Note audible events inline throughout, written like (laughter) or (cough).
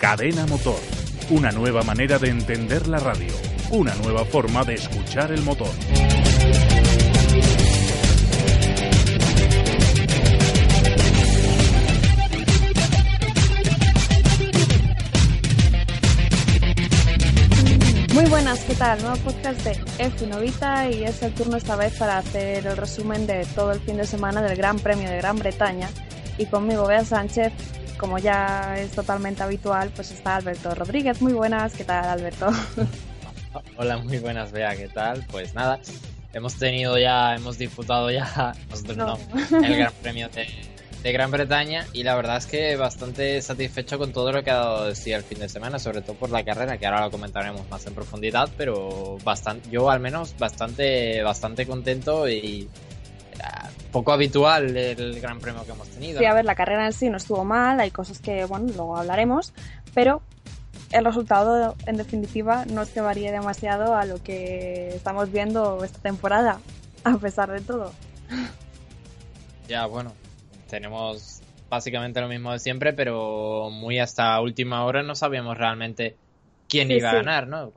Cadena Motor. Una nueva manera de entender la radio. Una nueva forma de escuchar el motor. Muy buenas, ¿qué tal? Nuevo podcast de F y es el turno esta vez para hacer el resumen de todo el fin de semana del Gran Premio de Gran Bretaña. Y conmigo, Bea Sánchez, como ya es totalmente habitual, pues está Alberto Rodríguez. Muy buenas, ¿qué tal Alberto? (laughs) Hola, muy buenas, Bea, ¿qué tal? Pues nada, hemos tenido ya, hemos disputado ya (laughs) nosotros no. el Gran Premio de, de, Gran Bretaña y la verdad es que bastante satisfecho con todo lo que ha dado de sí el fin de semana, sobre todo por la carrera, que ahora lo comentaremos más en profundidad, pero bastante, yo al menos bastante, bastante contento y poco habitual el gran premio que hemos tenido. Sí, a ver, la carrera en sí no estuvo mal, hay cosas que, bueno, luego hablaremos, pero el resultado, en definitiva, no es que varíe demasiado a lo que estamos viendo esta temporada, a pesar de todo. (laughs) Ya, bueno, tenemos básicamente lo mismo de siempre, pero muy hasta última hora no sabíamos realmente quién sí, iba a sí. ganar, ¿no?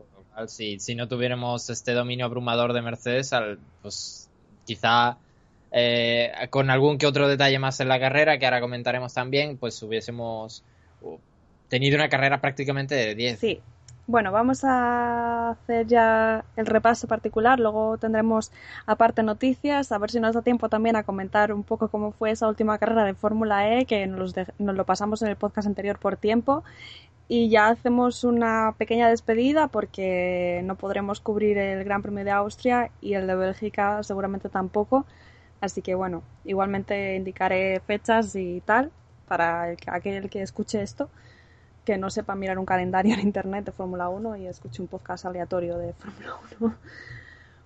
Si, si no tuviéramos este dominio abrumador de Mercedes, al, pues quizá eh, con algún que otro detalle más en la carrera, que ahora comentaremos también, pues hubiésemos uh, tenido una carrera prácticamente de 10. Sí. Bueno, vamos a hacer ya el repaso particular, luego tendremos aparte noticias, a ver si nos da tiempo también a comentar un poco cómo fue esa última carrera de Fórmula E, que nos, nos lo pasamos en el podcast anterior por tiempo, y ya hacemos una pequeña despedida porque no podremos cubrir el Gran Premio de Austria y el de Bélgica seguramente tampoco. Así que bueno, igualmente indicaré fechas y tal para el, aquel que escuche esto, que no sepa mirar un calendario (laughs) en internet de Fórmula 1 y escuche un podcast aleatorio de Fórmula 1.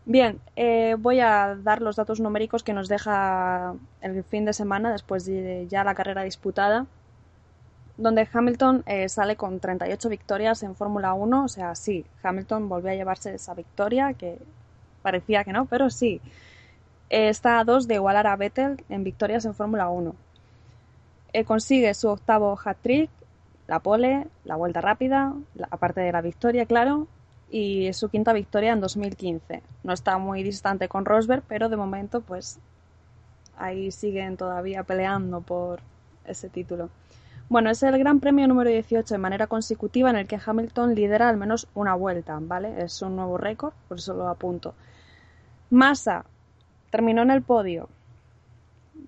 Bien, eh, voy a dar los datos numéricos que nos deja el fin de semana después de ya la carrera disputada, donde Hamilton eh, sale con 38 victorias en Fórmula 1, o sea, sí, Hamilton volvió a llevarse esa victoria, que parecía que no, pero sí está a dos de igualar a Vettel en victorias en Fórmula 1. Eh, consigue su octavo hat-trick, la pole, la vuelta rápida, aparte de la victoria, claro, y su quinta victoria en 2015. No está muy distante con Rosberg, pero de momento, pues ahí siguen todavía peleando por ese título. Bueno, es el Gran Premio número 18 de manera consecutiva en el que Hamilton lidera al menos una vuelta, ¿vale? Es un nuevo récord, por eso lo apunto. Massa terminó en el podio.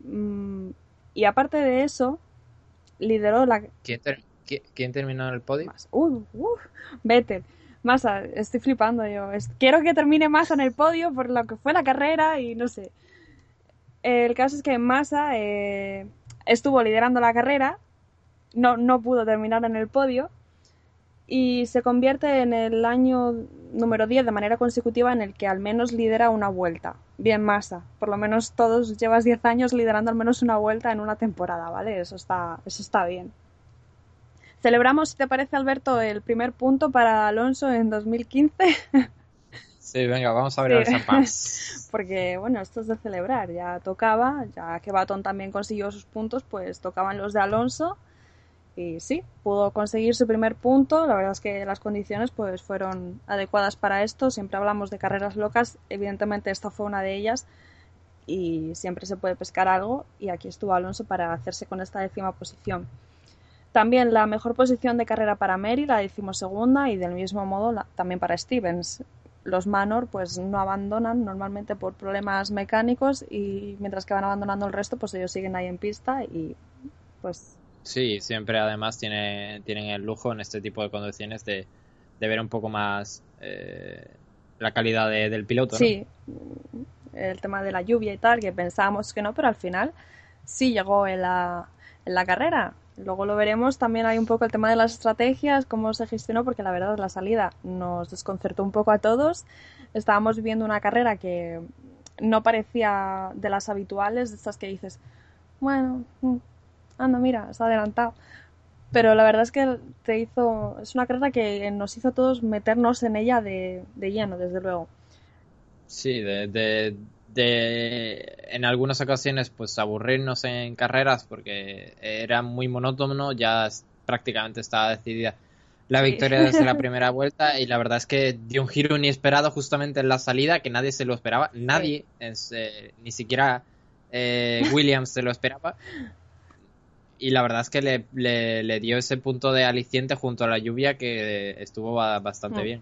Mm, y aparte de eso, lideró la. ¿Quién, ter ¿quién terminó en el podio? Uh, uh, Vettel. Massa, estoy flipando yo. Quiero que termine Massa en el podio por lo que fue la carrera y no sé. El caso es que Massa eh, estuvo liderando la carrera, no, no pudo terminar en el podio y se convierte en el año número 10 de manera consecutiva en el que al menos lidera una vuelta. Bien masa, por lo menos todos llevas 10 años liderando al menos una vuelta en una temporada, ¿vale? Eso está, eso está bien. Celebramos, si te parece, Alberto, el primer punto para Alonso en 2015. (laughs) Sí, venga, vamos a ver sí. el (laughs) Porque, bueno, esto es de celebrar, ya tocaba, ya que Baton también consiguió sus puntos, pues tocaban los de Alonso y sí, pudo conseguir su primer punto. La verdad es que las condiciones pues fueron adecuadas para esto. Siempre hablamos de carreras locas, evidentemente esta fue una de ellas y siempre se puede pescar algo y aquí estuvo Alonso para hacerse con esta décima posición. También la mejor posición de carrera para Mary, la decimosegunda, y del mismo modo la, también para Stevens. Los Manor pues no abandonan normalmente por problemas mecánicos y mientras que van abandonando el resto pues ellos siguen ahí en pista y pues Sí, siempre además tiene, tienen el lujo en este tipo de condiciones de, de ver un poco más eh, la calidad de, del piloto. Sí, el tema de la lluvia y tal, que pensábamos que no, pero al final sí llegó en la, en la carrera. Luego lo veremos. También hay un poco el tema de las estrategias, cómo se gestionó, porque la verdad la salida nos desconcertó un poco a todos. Estábamos viviendo una carrera que no parecía de las habituales, de estas que dices, bueno, mm, anda, mira, está adelantado. Pero la verdad es que te hizo, es una carrera que nos hizo a todos meternos en ella de, de lleno, desde luego. Sí, de, de, de, en algunas ocasiones pues aburrirnos en carreras porque era muy monótono, ya prácticamente estaba decidida la victoria desde la (laughs) primera vuelta y la verdad es que dio un giro inesperado justamente en la salida que nadie se lo esperaba, nadie, eh, ni siquiera eh, Williams se lo esperaba (laughs) y la verdad es que le, le, dio ese punto de aliciente junto a la lluvia que estuvo bastante mm. bien.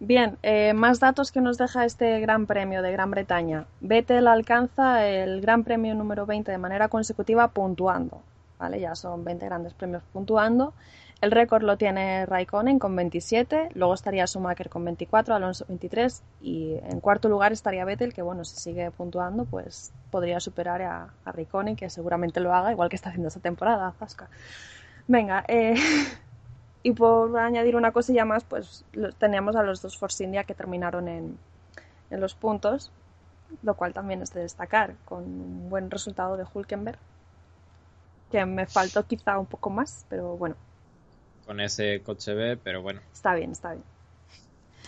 Bien, eh, más datos que nos deja este Gran Premio de Gran Bretaña. Vettel alcanza el Gran Premio número 20 de manera consecutiva puntuando. ¿vale? Ya son 20 grandes premios puntuando. El récord lo tiene Raikkonen con 27, luego estaría Schumacher con 24, Alonso 23 y en cuarto lugar estaría Vettel, que bueno, si sigue puntuando, pues podría superar a, Raikkonen, que seguramente lo haga, igual que está haciendo esta temporada, Zasca. Venga, eh, (laughs) y por añadir una cosilla más, pues teníamos a los dos Force India que terminaron en, en los puntos, lo cual también es de destacar, con un buen resultado de Hulkenberg, que me faltó quizá un poco más, pero bueno con ese coche B, pero bueno. Está bien, está bien.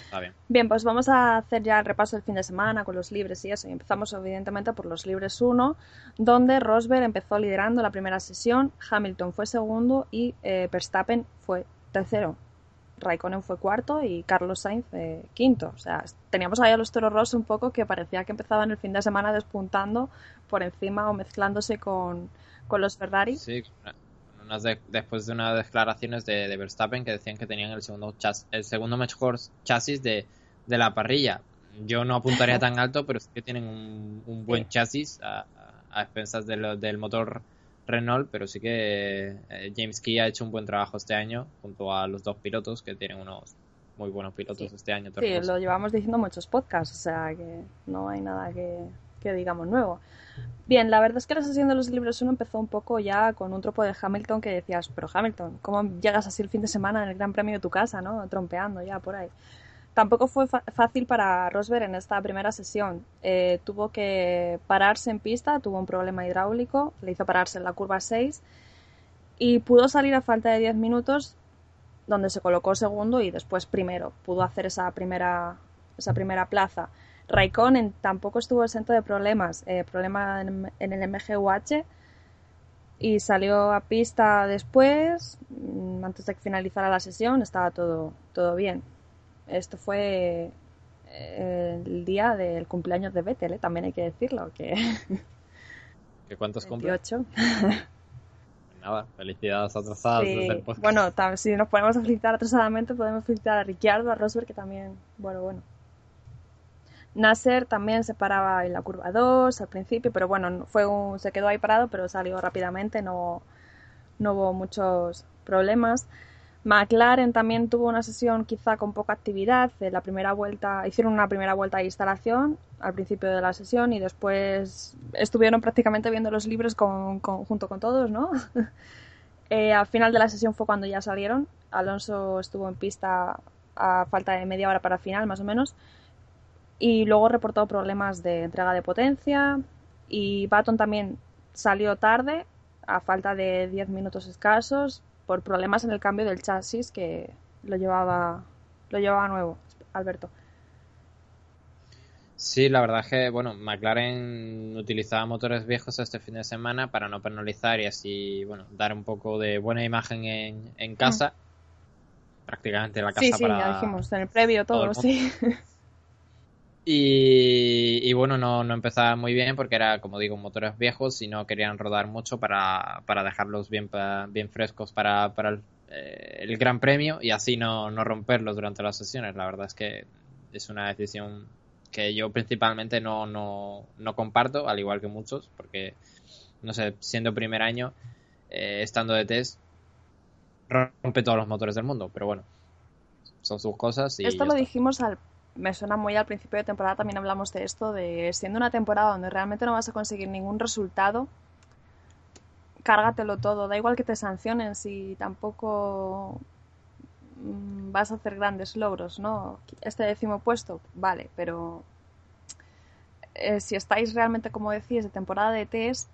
Está bien. Bien, pues vamos a hacer ya el repaso del fin de semana con los libres y eso. Y empezamos evidentemente por los libres 1, donde Rosberg empezó liderando la primera sesión, Hamilton fue segundo y eh, Verstappen fue tercero. Raikkonen fue cuarto y Carlos Sainz eh, quinto. O sea, teníamos ahí a los toros rojos un poco que parecía que empezaban el fin de semana despuntando por encima o mezclándose con, con los Ferrari. Sí, después de unas declaraciones de, Verstappen que decían que tenían el segundo, el segundo mejor chasis de, la parrilla. Yo no apuntaría (laughs) tan alto, pero sí que tienen un, buen chasis a, expensas del motor Renault, pero sí que eh, James Key ha hecho un buen trabajo este año junto a los dos pilotos que tienen unos muy buenos pilotos este año. Sí, lo llevamos diciendo muchos podcasts, o sea que no hay nada que, que digamos nuevo. Bien, la verdad es que la sesión de los libros 1 empezó un poco ya con un tropo de Hamilton que decías, pero Hamilton, ¿cómo llegas así el fin de semana en el Gran Premio de tu casa, no? Trompeando ya por ahí. Tampoco fue fácil para Rosberg en esta primera sesión. Eh, tuvo que pararse en pista, tuvo un problema hidráulico, le hizo pararse en la curva 6 y pudo salir a falta de 10 minutos donde se colocó segundo y después primero. Pudo hacer esa primera, esa primera plaza. Raikkonen tampoco estuvo exento de problemas, eh, problema en, el MGUH y salió a pista después, mm, antes de que finalizara la sesión, estaba todo, todo bien. Esto fue eh, el día del cumpleaños de Vettel, ¿eh? también hay que decirlo. Que... (laughs) ¿Que ¿Cuántos cumple? 28. (laughs) Nada, felicidades atrasadas sí. Bueno, si nos ponemos a felicitar atrasadamente, podemos felicitar a Ricciardo, a Rosberg, que también, bueno, bueno. Nasser también se paraba en la curva 2 al principio, pero bueno, fue se quedó ahí parado, pero salió rápidamente, no, no hubo muchos problemas. McLaren también tuvo una sesión quizá con poca actividad. De la primera vuelta, hicieron una primera vuelta de instalación al principio de la sesión y después estuvieron prácticamente viendo los libros con, junto con todos, ¿no? (laughs) Eh, al final de la sesión fue cuando ya salieron. Alonso estuvo en pista a falta de media hora para final, más o menos y luego reportó problemas de entrega de potencia y Baton también salió tarde a falta de 10 minutos escasos por problemas en el cambio del chasis que lo llevaba lo llevaba nuevo Alberto Sí, la verdad es que, bueno, McLaren utilizaba motores viejos este fin de semana para no penalizar y así, bueno, dar un poco de buena imagen en, en casa. Mm. Prácticamente la casa sí, sí, ya dijimos, en el previo todo sí. (laughs) Y, bueno, no, no, empezaba muy bien porque era, como digo, motores viejos y no querían rodar mucho para, para dejarlos bien, bien frescos para, para el, eh, el, Gran Premio y así no, no romperlos durante las sesiones. La verdad es que es una decisión que yo principalmente no, no, no comparto, al igual que muchos, porque, no sé, siendo primer año, eh, estando de test, rompe todos los motores del mundo, pero bueno, son sus cosas. Y Esto lo dijimos al me suena muy al principio de temporada, también hablamos de esto, de siendo una temporada donde realmente no vas a conseguir ningún resultado, cárgatelo todo, da igual que te sancionen si tampoco mm, vas a hacer grandes logros, ¿no? Este décimo puesto, vale, pero eh, si estáis realmente, como decís, de temporada de test,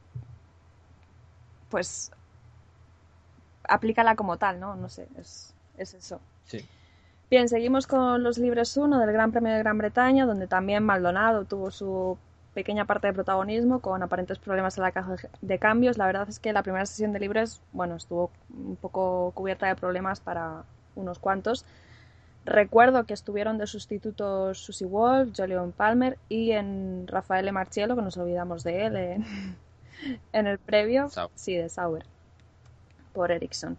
pues aplícala como tal, ¿no? No sé, es, es eso. Sí. Bien, seguimos con los libres 1 del Gran Premio de Gran Bretaña, donde también Maldonado tuvo su pequeña parte de protagonismo con aparentes problemas en la caja de cambios. La verdad es que la primera sesión de libres, bueno, estuvo un poco cubierta de problemas para unos cuantos. Recuerdo que estuvieron de sustitutos Susie Wolf, Jolion Palmer y en Rafael Marchiello, que nos olvidamos de él en, (laughs) en el previo. Sí, de Sauer, por Ericsson.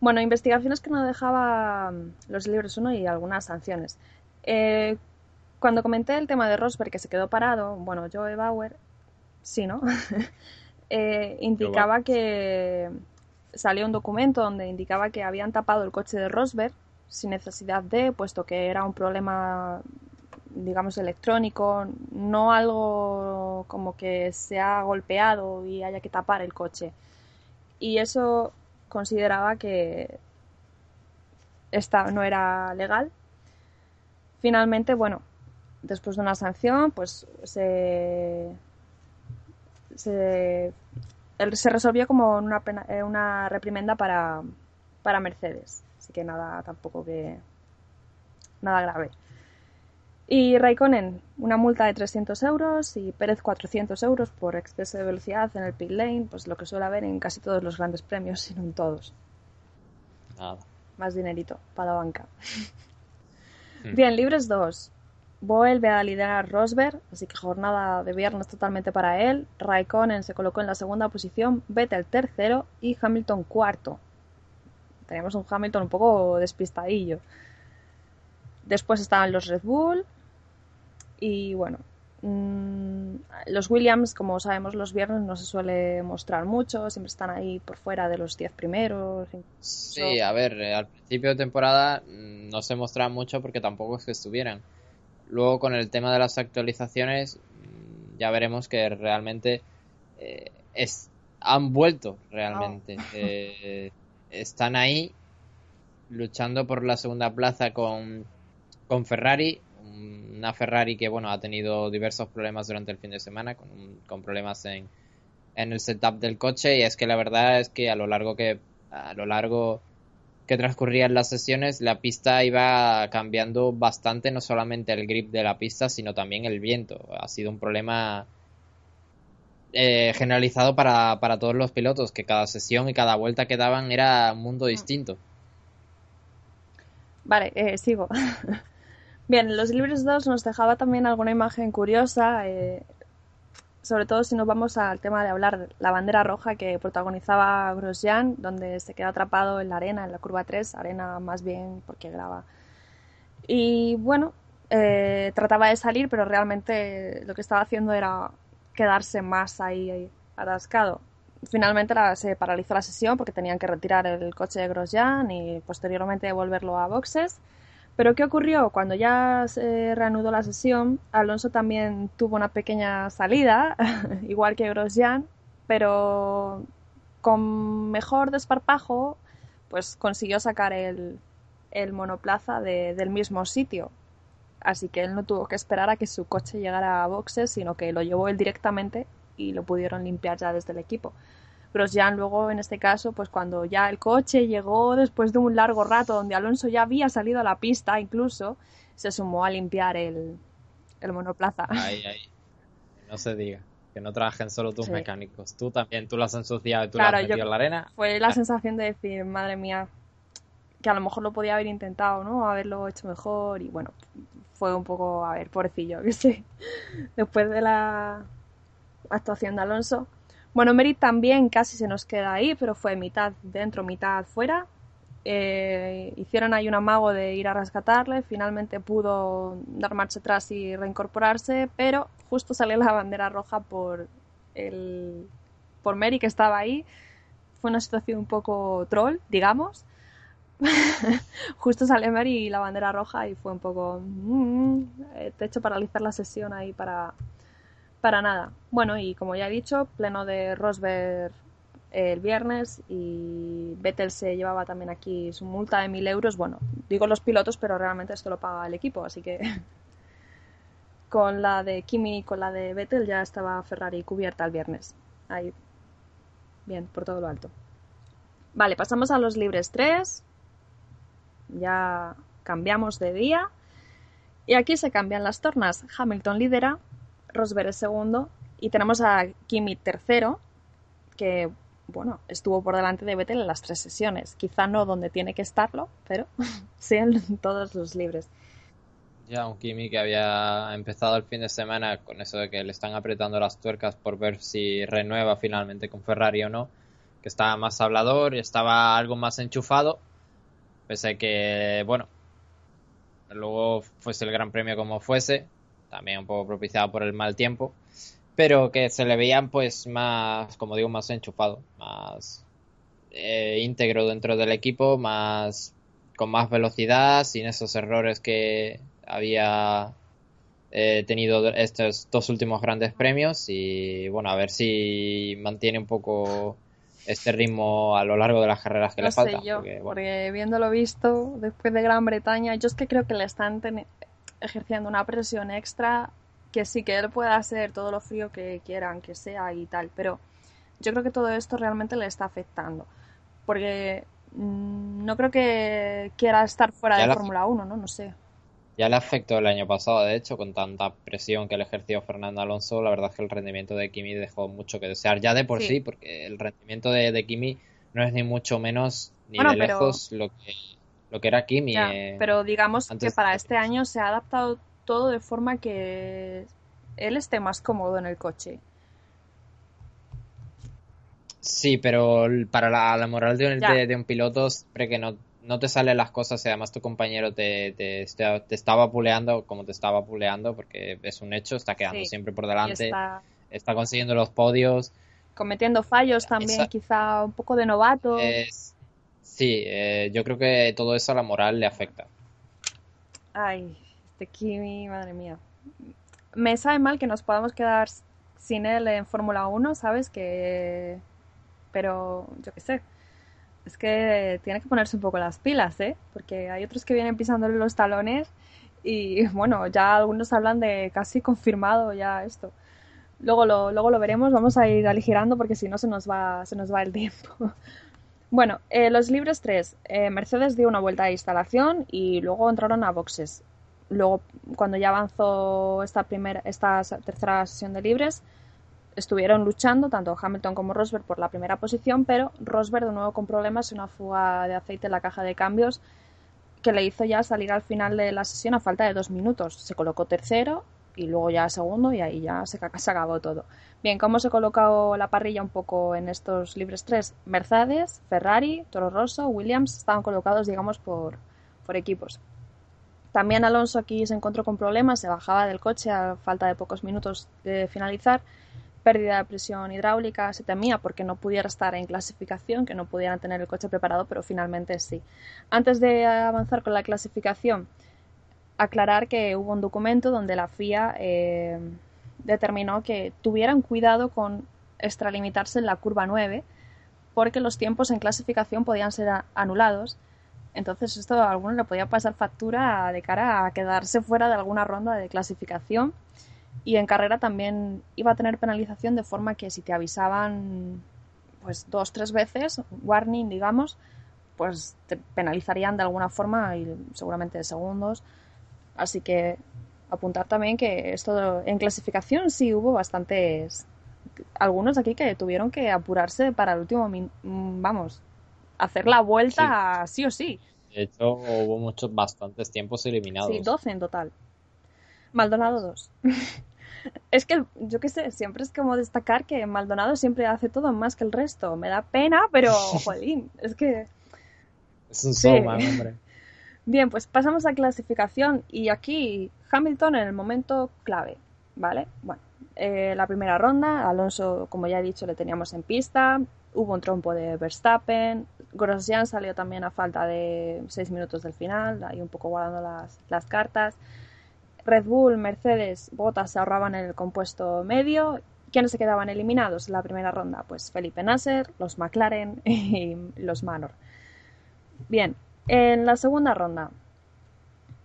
Bueno, investigaciones que no dejaba mm, los libros 1 y algunas sanciones. Eh, cuando comenté el tema de Rosberg que se quedó parado, bueno, Joe Bauer, sí, ¿no? (laughs) Eh, indicaba que salió un documento donde indicaba que habían tapado el coche de Rosberg sin necesidad de, puesto que era un problema, digamos, electrónico, no algo como que se ha golpeado y haya que tapar el coche. Y eso consideraba que esta no era legal. Finalmente, bueno, después de una sanción, pues se, se, resolvió como una, pena, eh, una reprimenda para, para Mercedes. Así que nada, tampoco que. nada grave. Y Raikkonen, una multa de 300 euros y Pérez 400 euros por exceso de velocidad en el pit lane, pues lo que suele haber en casi todos los grandes premios, (laughs) si no en todos. Nada. Más dinerito para la banca. Bien, libres 2. Vuelve a liderar Rosberg, así que jornada de viernes totalmente para él. Raikkonen se colocó en la segunda posición, Vettel tercero y Hamilton cuarto. Teníamos un Hamilton un poco despistadillo. Después estaban los Red Bull, y bueno, mmm, los Williams, como sabemos, los viernes no se suele mostrar mucho, siempre están ahí por fuera de los 10 primeros. Sí, a ver, eh, al principio de temporada mm, no se mostraban mucho porque tampoco es que estuvieran. Luego con el tema de las actualizaciones mm, ya veremos que realmente eh, es, han vuelto realmente. Oh. Eh, están ahí luchando por la segunda plaza con, con Ferrari una Ferrari que bueno ha tenido diversos problemas durante el fin de semana con, con problemas en, en, el setup del coche. Y es que la verdad es que a lo largo que a lo largo que transcurrían las sesiones la pista iba cambiando bastante no solamente el grip de la pista sino también el viento. Ha sido un problema eh, generalizado para, para todos los pilotos que cada sesión y cada vuelta que daban era un mundo distinto. Vale, eh, sigo. (laughs) Bien, los libros 2 nos dejaba también alguna imagen curiosa, eh, sobre todo si nos vamos al tema de hablar la bandera roja que protagonizaba Grosjean, donde se queda atrapado en la arena, en la curva 3, arena más bien porque graba. Y bueno, eh, trataba de salir, pero realmente lo que estaba haciendo era quedarse más ahí, ahí atascado. Finalmente se paralizó la sesión porque tenían que retirar el coche de Grosjean y posteriormente devolverlo a boxes. Pero ¿qué ocurrió? Cuando ya se reanudó la sesión, Alonso también tuvo una pequeña salida, (laughs) igual que Grosjean, pero con mejor desparpajo, pues consiguió sacar el, monoplaza de, del mismo sitio. Así que él no tuvo que esperar a que su coche llegara a boxes, sino que lo llevó él directamente y lo pudieron limpiar ya desde el equipo. Grosjean luego, en este caso, pues cuando ya el coche llegó después de un largo rato donde Alonso ya había salido a la pista incluso, se sumó a limpiar el, el monoplaza. Ay, ay. No se diga. Que no trabajen solo tus Sí. mecánicos. Tú también, tú lo has ensuciado y tú Claro, lo has yo- metido en la arena. Fue la sensación de decir, madre mía, que a lo mejor lo podía haber intentado, ¿no? Haberlo hecho mejor y bueno, fue un poco, a ver, pobrecillo, (laughs) que sé. Después de la actuación de Alonso. Bueno, Merit también casi se nos queda ahí, pero fue mitad dentro, mitad fuera. Eh, hicieron ahí un amago de ir a rescatarle, finalmente pudo dar marcha atrás y reincorporarse, pero justo salió la bandera roja por el por Mary que estaba ahí. Fue una situación un poco troll, digamos. (laughs) justo sale Mary y la bandera roja y fue un poco mm, eh, te he hecho paralizar la sesión ahí para para nada. Bueno, y como ya he dicho, pleno de Rosberg el viernes y Vettel se llevaba también aquí su multa de 1.000 euros. Bueno, digo los pilotos, pero realmente esto lo paga el equipo, así que (laughs) con la de Kimi y con la de Vettel ya estaba Ferrari cubierta el viernes. Ahí, bien, por todo lo alto. Vale, pasamos a los libres 3. Ya cambiamos de día. Y aquí se cambian las tornas. Hamilton lidera, Rosberg es segundo y tenemos a Kimi tercero, que bueno, estuvo por delante de Vettel en las tres sesiones. Quizá no donde tiene que estarlo, pero (laughs) sí en todos los libres. Ya, un Kimi que había empezado el fin de semana con eso de que le están apretando las tuercas por ver si renueva finalmente con Ferrari o no, que estaba más hablador y estaba algo más enchufado, pese a que, bueno, luego fuese el Gran Premio como fuese, también un poco propiciado por el mal tiempo, pero que se le veían pues más, como digo, más enchufado, más eh, íntegro dentro del equipo, más con más velocidad, sin esos errores que había eh, tenido estos dos últimos grandes premios y bueno, a ver si mantiene un poco este ritmo a lo largo de las carreras que le falta. Yo, porque, viendo lo visto después de Gran Bretaña, yo es que creo que le están ejerciendo una presión extra que sí que él pueda hacer todo lo frío que quieran que sea y tal, pero yo creo que todo esto realmente le está afectando. Porque mm, no creo que quiera estar fuera de Fórmula 1, ¿no? No sé. Ya le afectó el año pasado, de hecho, con tanta presión que le ejerció Fernando Alonso, la verdad es que el rendimiento de Kimi dejó mucho que desear, ya de por sí, porque el rendimiento de, Kimi no es ni mucho menos ni de lejos lo que lo que era Kimi. Eh, pero digamos que para este año se ha adaptado todo de forma que él esté más cómodo en el coche. Sí, pero para la, moral de un, piloto, siempre que no, no te salen las cosas y además tu compañero te, te, estaba puleando como te estaba puleando, porque es un hecho, está quedando siempre por delante, está... consiguiendo los podios. Cometiendo fallos también, quizá un poco de novato. Sí, eh, yo creo que todo eso a la moral le afecta. Ay, este Kimi, madre mía. Me sabe mal que nos podamos quedar sin él en Fórmula 1, ¿sabes? Que... Pero, yo qué sé. Es que tiene que ponerse un poco las pilas, ¿eh? Porque hay otros que vienen pisándole los talones y, bueno, ya algunos hablan de casi confirmado ya esto. Luego lo, luego lo veremos, vamos a ir aligerando porque si no se nos va, se nos va el tiempo. (laughs) Bueno, eh, los libres 3. Eh, Mercedes dio una vuelta de instalación y luego entraron a boxes. Luego, cuando ya avanzó esta, primera, esta tercera sesión de libres, estuvieron luchando tanto Hamilton como Rosberg por la primera posición, pero Rosberg de nuevo con problemas y una fuga de aceite en la caja de cambios que le hizo ya salir al final de la sesión a falta de dos minutos. Se colocó tercero y luego ya segundo y ahí ya se, (laughs) se acabó todo. Bien, ¿cómo se ha colocado la parrilla un poco en estos libres tres? Mercedes, Ferrari, Toro Rosso, Williams estaban colocados, digamos, por, por equipos. También Alonso aquí se encontró con problemas, se bajaba del coche a falta de pocos minutos de finalizar. Pérdida de presión hidráulica, se temía porque no pudiera estar en clasificación, que no pudieran tener el coche preparado, pero finalmente sí. Antes de avanzar con la clasificación, aclarar que hubo un documento donde la FIA eh, determinó que tuvieran cuidado con extralimitarse en la curva 9 porque los tiempos en clasificación podían ser anulados. Entonces esto a alguno le podía pasar factura de cara a quedarse fuera de alguna ronda de clasificación. Y en carrera también iba a tener penalización de forma que si te avisaban pues dos, tres veces, warning digamos, pues te penalizarían de alguna forma y seguramente de segundos Así que apuntar también que esto en clasificación sí hubo bastantes algunos aquí que tuvieron que apurarse para el último vamos hacer la vuelta sí. o sí. De hecho hubo muchos bastantes tiempos eliminados. Sí 12 en total. Maldonado 2 (laughs) es que yo qué sé siempre es como destacar que Maldonado siempre hace todo más que el resto. Me da pena pero (laughs) jolín es que es un showman hombre Bien, pues pasamos a clasificación y aquí Hamilton en el momento clave, ¿vale? Bueno, eh, la primera ronda, Alonso, como ya he dicho, le teníamos en pista, hubo un trompo de Verstappen, Grosjean salió también a falta de seis minutos del final, ahí un poco guardando las, las cartas. Red Bull, Mercedes, Bottas se ahorraban el compuesto medio, ¿Quiénes se quedaban eliminados en la primera ronda? Pues Felipe Nasser, los McLaren (laughs) y los Manor. Bien, en la segunda ronda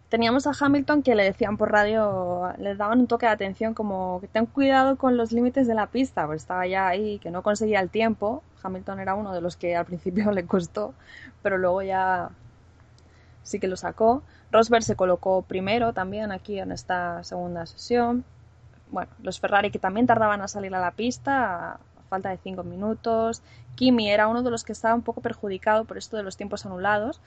teníamos a Hamilton que le decían por radio, le daban un toque de atención como que ten cuidado con los límites de la pista, pues estaba ya ahí, que no conseguía el tiempo. Hamilton era uno de los que al principio (laughs) le costó, pero luego ya sí que lo sacó. Rosberg se colocó primero también aquí en esta segunda sesión. Bueno, los Ferrari que también tardaban a salir a la pista, a falta de cinco minutos. Kimi era uno de los que estaba un poco perjudicado por esto de los tiempos anulados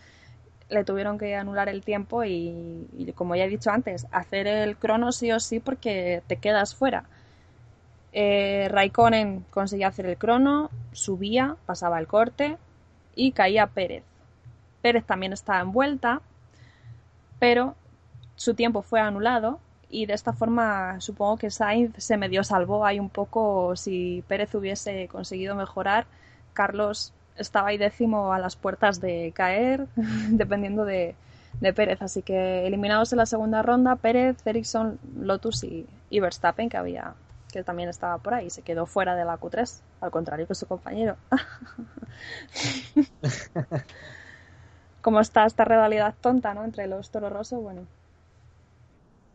le tuvieron que anular el tiempo y, como ya he dicho antes, hacer el crono sí o sí porque te quedas fuera. Eh, Raikkonen conseguía hacer el crono, subía, pasaba el corte y caía Pérez. Pérez también estaba en vuelta, pero su tiempo fue anulado y de esta forma supongo que Sainz se medio salvó ahí un poco si Pérez hubiese conseguido mejorar. Carlos estaba ahí décimo a las puertas de caer, (laughs) dependiendo de, Pérez. Así que eliminados en la segunda ronda, Pérez, Ericsson, Lotus y, Verstappen, que había que también estaba por ahí, se quedó fuera de la Q3, al contrario que su compañero. (laughs) (laughs) ¿Cómo está esta rivalidad tonta, ¿no? Entre los Toro Rosso, bueno.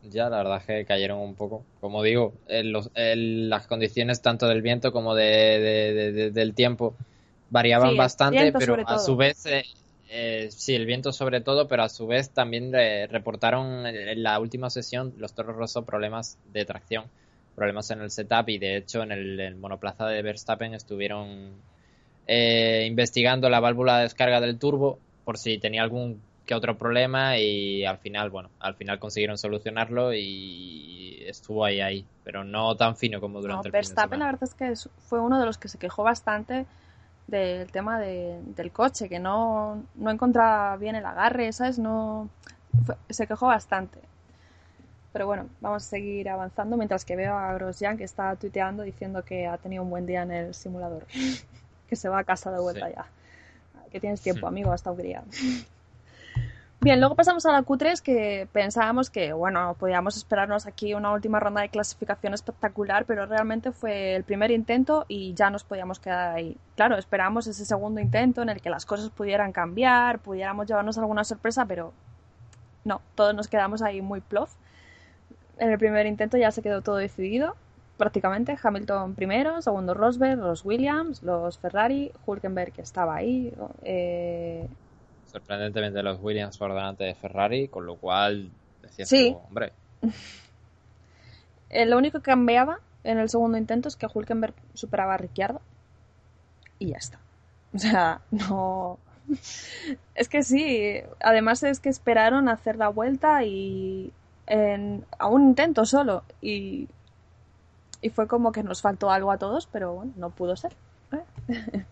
Ya, la verdad es que cayeron un poco. Como digo, las condiciones tanto del viento como del tiempo variaban bastante, pero a su vez, eh, eh, sí, el viento sobre todo, pero a su vez también reportaron en la última sesión los Toros Rosso problemas de tracción, problemas en el setup y de hecho en el, monoplaza de Verstappen estuvieron eh, investigando la válvula de descarga del turbo por si tenía algún que otro problema y al final, bueno, al final consiguieron solucionarlo y estuvo ahí ahí, pero no tan fino como durante el Verstappen la verdad es que fue uno de los que se quejó bastante del tema del coche, que no, no encontraba bien el agarre, ¿sabes? No, se quejó bastante. Pero bueno, vamos a seguir avanzando mientras que veo a Grosjean que está tuiteando diciendo que ha tenido un buen día en el simulador. (laughs) que se va a casa de vuelta ya. Que tienes tiempo, amigo, hasta Hungría. Bien, luego pasamos a la Q3 que pensábamos que, bueno, podíamos esperarnos aquí una última ronda de clasificación espectacular, pero realmente fue el primer intento y ya nos podíamos quedar ahí. Claro, esperamos ese segundo intento en el que las cosas pudieran cambiar, pudiéramos llevarnos alguna sorpresa, pero no, todos nos quedamos ahí muy plof. En el primer intento ya se quedó todo decidido, prácticamente. Hamilton primero, segundo Rosberg, los Williams, los Ferrari, Hulkenberg que estaba ahí, eh, sorprendentemente los Williams por delante de Ferrari, con lo cual decías sí. hombre. (laughs) Eh, lo único que cambiaba en el segundo intento es que Hulkenberg superaba a Ricciardo y ya está. O sea, (laughs) no. (laughs) es que sí, además es que esperaron a hacer la vuelta y a un intento solo y, y fue como que nos faltó algo a todos, pero bueno, no pudo ser. ¿eh?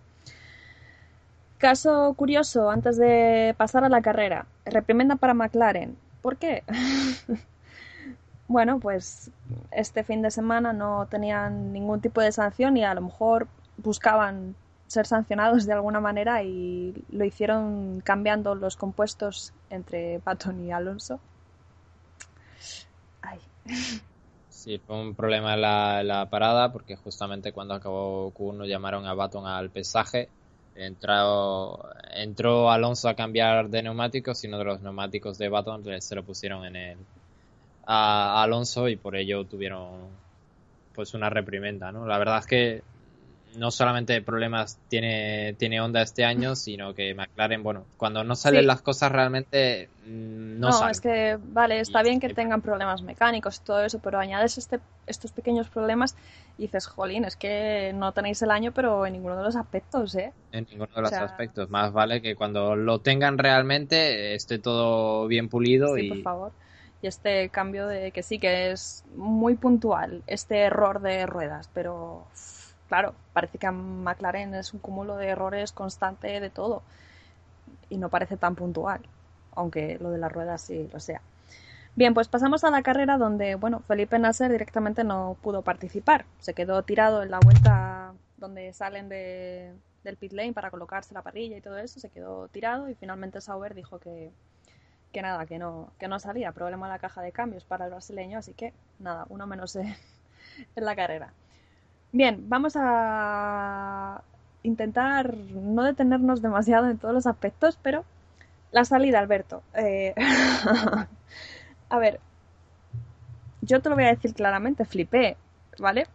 Caso curioso antes de pasar a la carrera. Reprimenda para McLaren. ¿Por qué? (laughs) bueno, pues este fin de semana no tenían ningún tipo de sanción y a lo mejor buscaban ser sancionados de alguna manera y lo hicieron cambiando los compuestos entre Baton y Alonso. Ay. Sí, fue un problema la, la parada porque justamente cuando acabó Q1 llamaron a Baton al pesaje Entró, entró Alonso a cambiar de neumáticos y uno de los neumáticos de Baton se lo pusieron en el a Alonso y por ello tuvieron pues una reprimenda, ¿no? La verdad es que no solamente problemas tiene, tiene Honda este año, sino que McLaren, bueno, cuando no salen las cosas realmente mm, no, no es que, vale, está bien que tengan problemas mecánicos y todo eso, pero añades este, estos pequeños problemas y dices, jolín, es que no tenéis el año, pero en ninguno de los aspectos, ¿eh? En ninguno de los aspectos. Más vale que cuando lo tengan realmente esté todo bien pulido sí, y... por favor. Y este cambio de que sí, que es muy puntual, este error de ruedas, pero claro, parece que McLaren es un cúmulo de errores constante de todo y no parece tan puntual, aunque lo de las ruedas sí lo sea. Bien, pues pasamos a la carrera donde, bueno, Felipe Nasser directamente no pudo participar. Se quedó tirado en la vuelta donde salen de, del pit lane para colocarse la parrilla y todo eso. Se quedó tirado y finalmente Sauber dijo que, que nada, que no, que no salía. Problema en la caja de cambios para el brasileño, así que nada, uno menos en (laughs) la carrera. Bien, vamos a intentar no detenernos demasiado en todos los aspectos, pero la salida, Alberto. Eh, (laughs) a ver, yo te lo voy a decir claramente, flipé, ¿vale?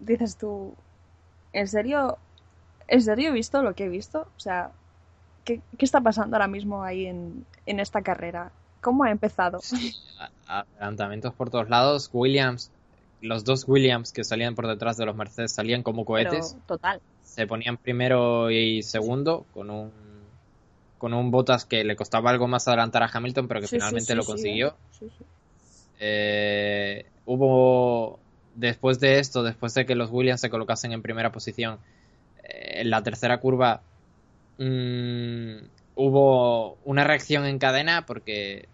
Dices tú, ¿en serio? ¿En serio he visto lo que he visto? O sea, ¿qué, está pasando ahora mismo ahí en, esta carrera? ¿Cómo ha empezado? adelantamientos por todos lados. Williams, los dos Williams que salían por detrás de los Mercedes salían como cohetes. total. Se ponían primero y segundo con un con un Bottas que le costaba algo más adelantar a Hamilton, pero que finalmente lo consiguió. Eh, hubo después de esto, después de que los Williams se colocasen en primera posición, eh, en la tercera curva mm, hubo una reacción en cadena porque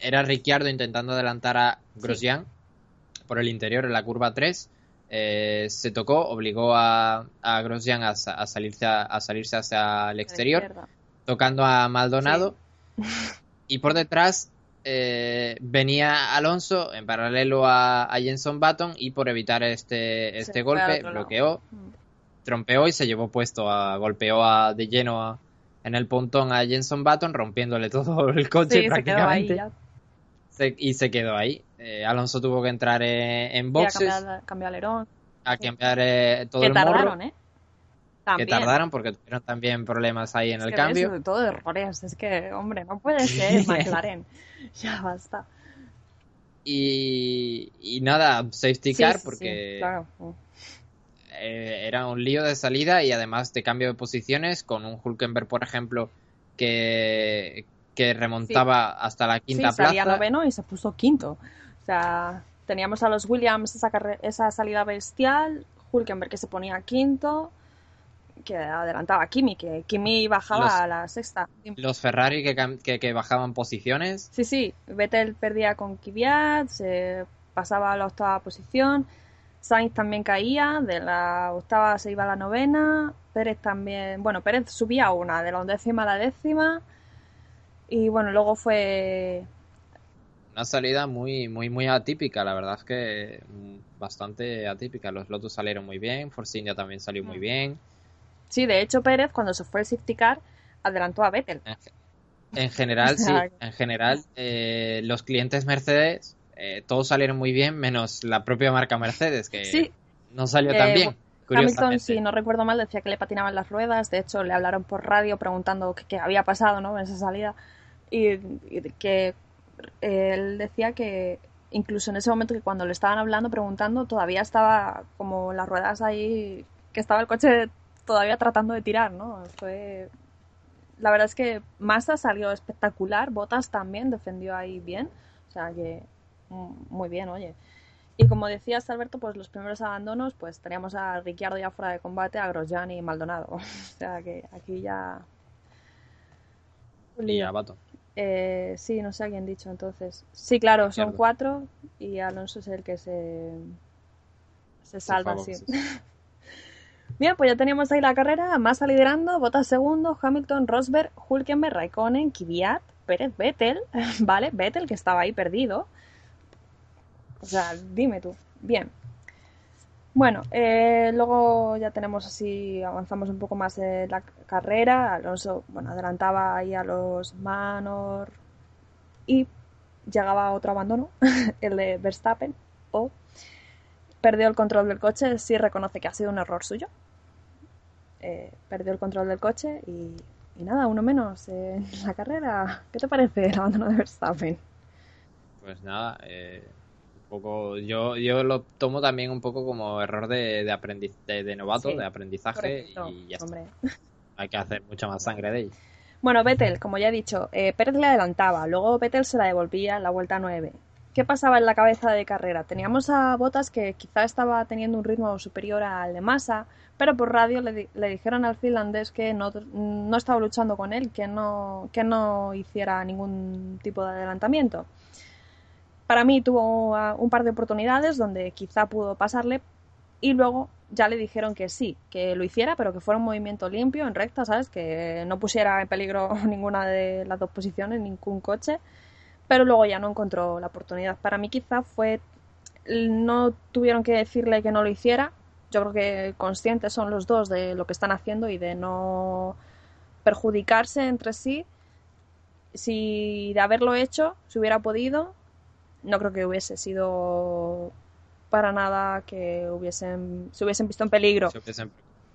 era Ricciardo intentando adelantar a Grosjean por el interior en la curva 3. Eh, se tocó, obligó a, a Grosjean a, salirse, a, salirse hacia el exterior, tocando a Maldonado. Y por detrás eh, venía Alonso en paralelo a, Jenson Button y por evitar este, este golpe bloqueó, trompeó y se llevó puesto, a, golpeó a, de lleno en el pontón a Jenson Button rompiéndole todo el coche prácticamente. y se quedó ahí. Eh, Alonso tuvo que entrar en, boxes. a cambiar, alerón. A cambiar eh, todo el tardaron, ¿eh? Que tardaron porque tuvieron también problemas ahí en el cambio. Sobre todo errores. Es que, hombre, no puede ser (laughs) McLaren. ya basta. Y, y nada, safety car porque eh, era un lío de salida y además de cambio de posiciones con un Hulkenberg, por ejemplo, que, que remontaba hasta la quinta plaza. Salía noveno y se puso quinto. O sea, teníamos a los Williams esa, esa salida bestial, Hulkenberg que se ponía quinto, que adelantaba a Kimi, que Kimi bajaba a la sexta. Los Ferrari que, que, bajaban posiciones. Sí, sí, Vettel perdía con Kvyat, se pasaba a la octava posición, Sainz también caía, de la octava se iba a la novena, Pérez también, bueno, Pérez subía una, de la undécima a la décima, y bueno, luego fue una salida muy, muy, muy atípica, la verdad es que bastante atípica. Los Lotus salieron muy bien, Force India también salió muy mm. bien. Sí, de hecho Pérez cuando se fue a safety car adelantó a Vettel. En, general, sí, (laughs) en general eh, los clientes Mercedes eh, todos salieron muy bien, menos la propia marca Mercedes, que no salió tan eh, bien. Hamilton, si no recuerdo mal, decía que le patinaban las ruedas. De hecho, le hablaron por radio preguntando qué, había pasado ¿no? en esa salida. y que él decía que incluso en ese momento que cuando le estaban hablando, preguntando, todavía estaba como las ruedas ahí, que estaba el coche todavía tratando de tirar, ¿no? Fue... La verdad es que Massa salió espectacular, Botas también defendió ahí bien, o sea que mm, muy bien, oye. Y como decías, Alberto, pues los primeros abandonos, pues teníamos a Ricciardo ya fuera de combate, a Grosjean y Maldonado. (laughs) o sea que aquí ya... Y a Bato. Eh, sí, no sé a quién dicho entonces. Sí, claro, son cuatro y Alonso es el que se, se salva, sí. (laughs) Bien, pues ya teníamos ahí la carrera, Massa liderando, Bottas segundo, Hamilton, Rosberg, Hulkenberg, Raikkonen, Kvyat, Pérez, Vettel, (laughs) ¿vale? Vettel que estaba ahí perdido. O sea, dime tú. Bien. Bueno, eh, luego ya tenemos así, avanzamos un poco más en la carrera. Alonso, bueno, adelantaba ahí a los Manor y llegaba otro abandono, (laughs) el de Verstappen, o perdió el control del coche, sí reconoce que ha sido un error suyo. Eh, perdió el control del coche y, nada, uno menos en la carrera. ¿Qué te parece el abandono de Verstappen? Pues nada, eh, poco yo yo lo tomo también un poco como error de, de de, novato de aprendizaje y ya está. hay que hacer mucha más sangre de ellos bueno Vettel como ya he dicho eh, Pérez le adelantaba luego Vettel se la devolvía en la vuelta 9 ¿Qué pasaba en la cabeza de carrera? Teníamos a Botas que quizá estaba teniendo un ritmo superior al de Massa, pero por radio le, dijeron al finlandés que no, no, estaba luchando con él, que no, que no hiciera ningún tipo de adelantamiento. Para mí tuvo uh, un par de oportunidades donde quizá pudo pasarle y luego ya le dijeron que sí, que lo hiciera, pero que fuera un movimiento limpio, en recta, ¿sabes? Que no pusiera en peligro (laughs) ninguna de las dos posiciones, ningún coche, pero luego ya no encontró la oportunidad. Para mí quizá fue no tuvieron que decirle que no lo hiciera. Yo creo que conscientes son los dos de lo que están haciendo y de no perjudicarse entre sí. Si de haberlo hecho, si hubiera podido, no creo que hubiese sido para nada que hubiesen, se hubiesen visto en peligro.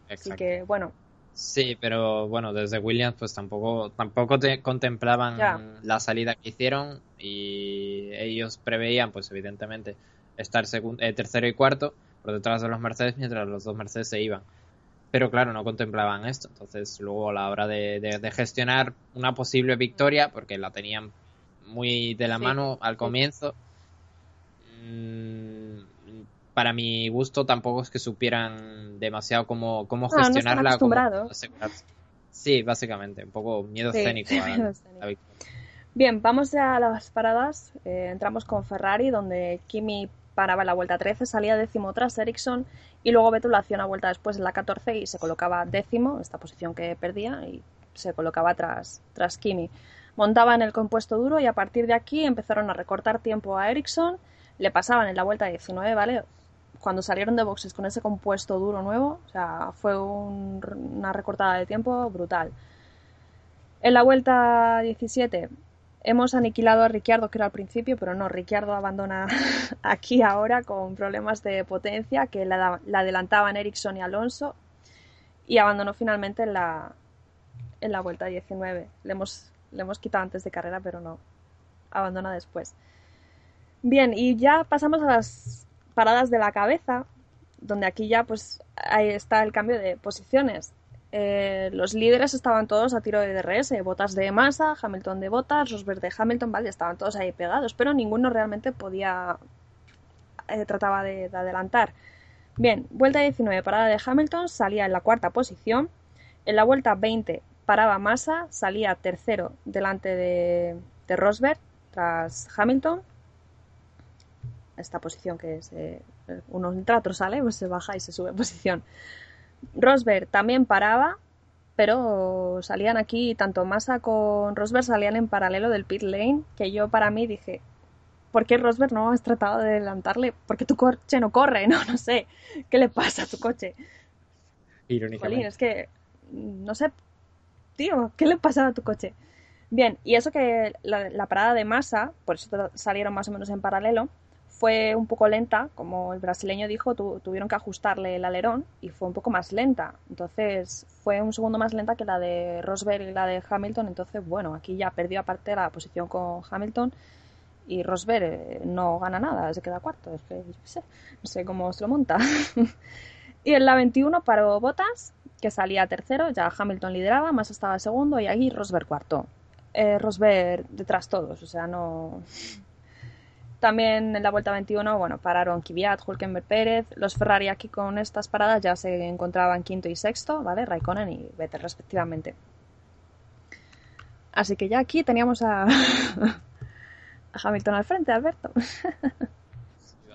Así que, bueno. Sí, pero bueno, desde Williams pues tampoco, tampoco te contemplaban la salida que hicieron y ellos preveían pues evidentemente estar eh, tercero y cuarto por detrás de los Mercedes mientras los dos Mercedes se iban. Pero claro, no contemplaban esto. Entonces luego a la hora de, gestionar una posible victoria, porque la tenían muy de la mano al comienzo, mm, para mi gusto tampoco es que supieran demasiado cómo, cómo gestionarla. sí, básicamente, un poco miedo escénico (laughs) Bien, vamos ya a las paradas. Eh, entramos con Ferrari, donde Kimi paraba en la vuelta 13, salía décimo tras Ericsson y luego Vettel hacía una vuelta después en la 14 y se colocaba décimo, esta posición que perdía, y se colocaba tras, tras Kimi. Montaba en el compuesto duro y a partir de aquí empezaron a recortar tiempo a Ericsson, le pasaban en la vuelta 19, ¿vale? cuando salieron de boxes con ese compuesto duro nuevo, o sea, fue una recortada de tiempo brutal. En la vuelta 17 hemos aniquilado a Ricciardo, que era al principio, pero no, Ricciardo abandona (laughs) aquí ahora con problemas de potencia que la, adelantaban Ericsson y Alonso y abandonó finalmente en la, en la vuelta 19. Le hemos, le hemos quitado antes de carrera, pero no, abandona después. Bien, y ya pasamos a las paradas de la cabeza, donde aquí ya pues ahí está el cambio de posiciones. Eh, los líderes estaban todos a tiro de DRS, botas de masa, Hamilton de botas, Rosberg de Hamilton, vale, estaban todos ahí pegados, pero ninguno realmente podía, eh, trataba de, adelantar. Bien, vuelta 19, parada de Hamilton, salía en la cuarta posición. En la vuelta 20 paraba Massa, salía tercero delante de, de Rosberg tras Hamilton esta posición que es eh, uno entra, otro sale, (laughs) pues se baja y se sube posición. Rosberg también paraba, pero salían aquí, tanto Massa con Rosberg salían en paralelo del pit lane, que yo para mí dije, ¿por qué Rosberg no has tratado de adelantarle? Porque tu coche no corre, (laughs) no, no sé, ¿qué le pasa a tu coche? Irónicamente. es que, no sé, tío, ¿qué le pasa a tu coche? Bien, y eso que la, parada de Massa, por eso salieron más o menos en paralelo, fue un poco lenta, como el brasileño dijo, tuvieron que ajustarle el alerón y fue un poco más lenta. Entonces fue un segundo más lenta que la de Rosberg y la de Hamilton. Entonces, bueno, aquí ya perdió aparte la posición con Hamilton y Rosberg eh, no gana nada, se queda cuarto. Es que, sé, no sé cómo se lo monta. (laughs) y en la 21 paró Bottas, que salía tercero, ya Hamilton lideraba, más estaba segundo y ahí Rosberg cuarto. Eh, Rosberg detrás todos, o sea, no, también en la vuelta 21, bueno, pararon Kvyat, Hulkenberg Pérez. Los Ferrari aquí con estas paradas ya se encontraban quinto y sexto, ¿vale? Raikkonen y Vettel respectivamente. Así que ya aquí teníamos a, (laughs) a Hamilton al frente, Alberto. (laughs)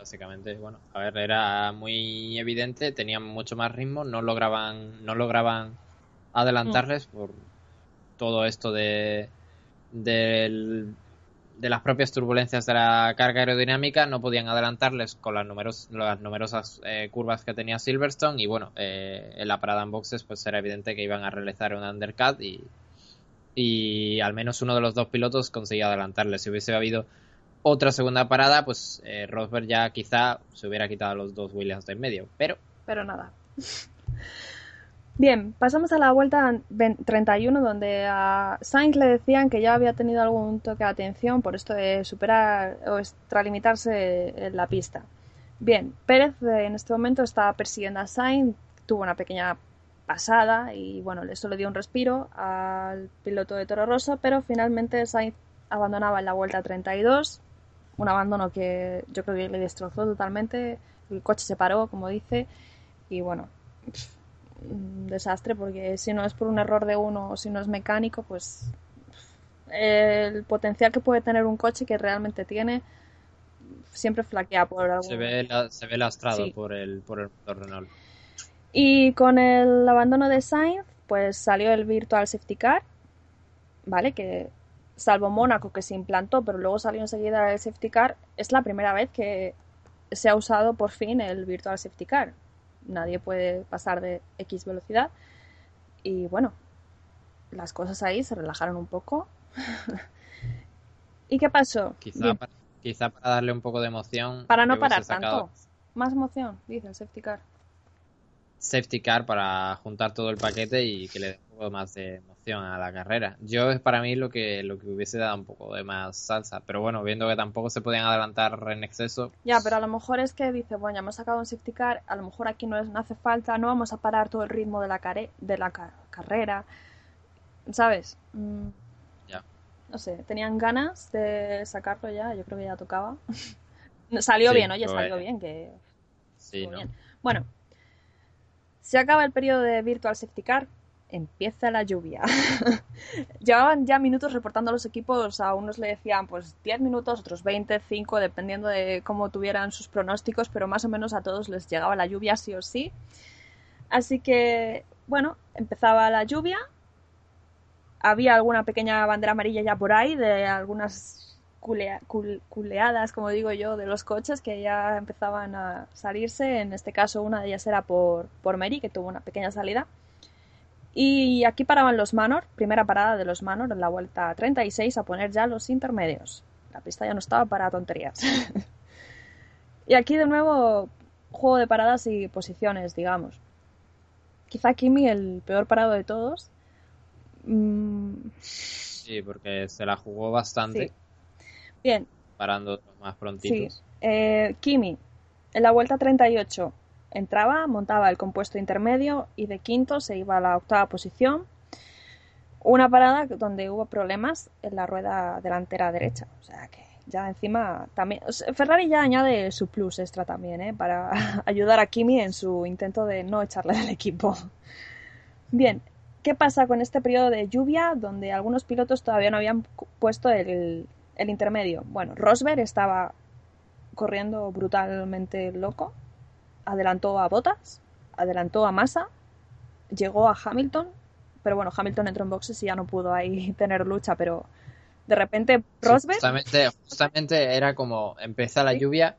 básicamente, bueno, a ver, era muy evidente, tenían mucho más ritmo, no lograban, no lograban adelantarles por todo esto de del de las propias turbulencias de la carga aerodinámica no podían adelantarles con las, las numerosas eh, curvas que tenía Silverstone y bueno, eh, en la parada en boxes pues era evidente que iban a realizar un undercut y, y al menos uno de los dos pilotos conseguía adelantarles. Si hubiese habido otra segunda parada, pues eh, Rosberg ya quizá se hubiera quitado los dos Williams de en medio, pero... Pero nada. Bien, pasamos a la vuelta 31 donde a Sainz le decían que ya había tenido algún toque de atención por esto de superar o extralimitarse en la pista. Bien, Pérez eh, en este momento está persiguiendo a Sainz, tuvo una pequeña pasada y bueno, eso le dio un respiro al piloto de Toro Rosso, pero finalmente Sainz abandonaba en la vuelta 32, un abandono que yo creo que le destrozó totalmente, el coche se paró, como dice, y bueno, un desastre porque si no es por un error de uno o si no es mecánico, pues el potencial que puede tener un coche que realmente tiene siempre flaquea por algo. Se ve, se ve lastrado por el por el Renault. Y con el abandono de Sainz, pues salió el Virtual Safety Car, ¿vale? Que salvo Mónaco que se implantó, pero luego salió enseguida el Safety Car, es la primera vez que se ha usado por fin el Virtual Safety Car. Nadie puede pasar de X velocidad. Y bueno, las cosas ahí se relajaron un poco. (laughs) ¿Y qué pasó? Quizá para, quizá para, darle un poco de emoción. Para no parar tanto. Más emoción, dice el safety car. Safety car para juntar todo el paquete y que le dé un poco más de a la carrera. Yo es para mí lo que, lo que hubiese dado un poco de más salsa. Pero bueno, viendo que tampoco se podían adelantar en exceso. Ya, pero a lo mejor es que dice, bueno, ya hemos sacado un safety car, a lo mejor aquí no, es, no hace falta, no vamos a parar todo el ritmo de la, de la carrera. ¿Sabes? Mm. Ya. No sé, tenían ganas de sacarlo ya, yo creo que ya tocaba. (laughs) salió bien, oye, salió bien, que... Sí, ¿no? Bueno, se acaba el periodo de Virtual Safety Car, empieza la lluvia. (laughs) Llevaban ya minutos reportando a los equipos, a unos le decían pues 10 minutos, otros 20, 5, dependiendo de cómo tuvieran sus pronósticos, pero más o menos a todos les llegaba la lluvia sí o sí. Así que, bueno, empezaba la lluvia, había alguna pequeña bandera amarilla ya por ahí de algunas culeadas, como digo yo, de los coches que ya empezaban a salirse. En este caso, una de ellas era por, por Mary, que tuvo una pequeña salida. Y aquí paraban los Manor, primera parada de los Manor en la vuelta 36 a poner ya los intermedios. La pista ya no estaba para tonterías. (laughs) y aquí de nuevo juego de paradas y posiciones, digamos. Quizá Kimi el peor parado de todos, Mm. Sí, porque se la jugó bastante. Bien. Parando más prontitos. Sí. Eh, Kimi, en la vuelta 38, entraba, montaba el compuesto intermedio y de quinto se iba a la octava posición. Una parada donde hubo problemas en la rueda delantera derecha. O sea que ya encima también. Ferrari ya añade su plus extra también, ¿eh? Para (laughs) ayudar a Kimi en su intento de no echarle del equipo. Bien, ¿Qué pasa con este periodo de lluvia donde algunos pilotos todavía no habían puesto el, intermedio? Bueno, Rosberg estaba corriendo brutalmente loco, adelantó a Bottas, adelantó a Massa, llegó a Hamilton, pero bueno, Hamilton entró en boxes y ya no pudo ahí (laughs) tener lucha, pero de repente Rosberg... justamente, era como empieza la lluvia,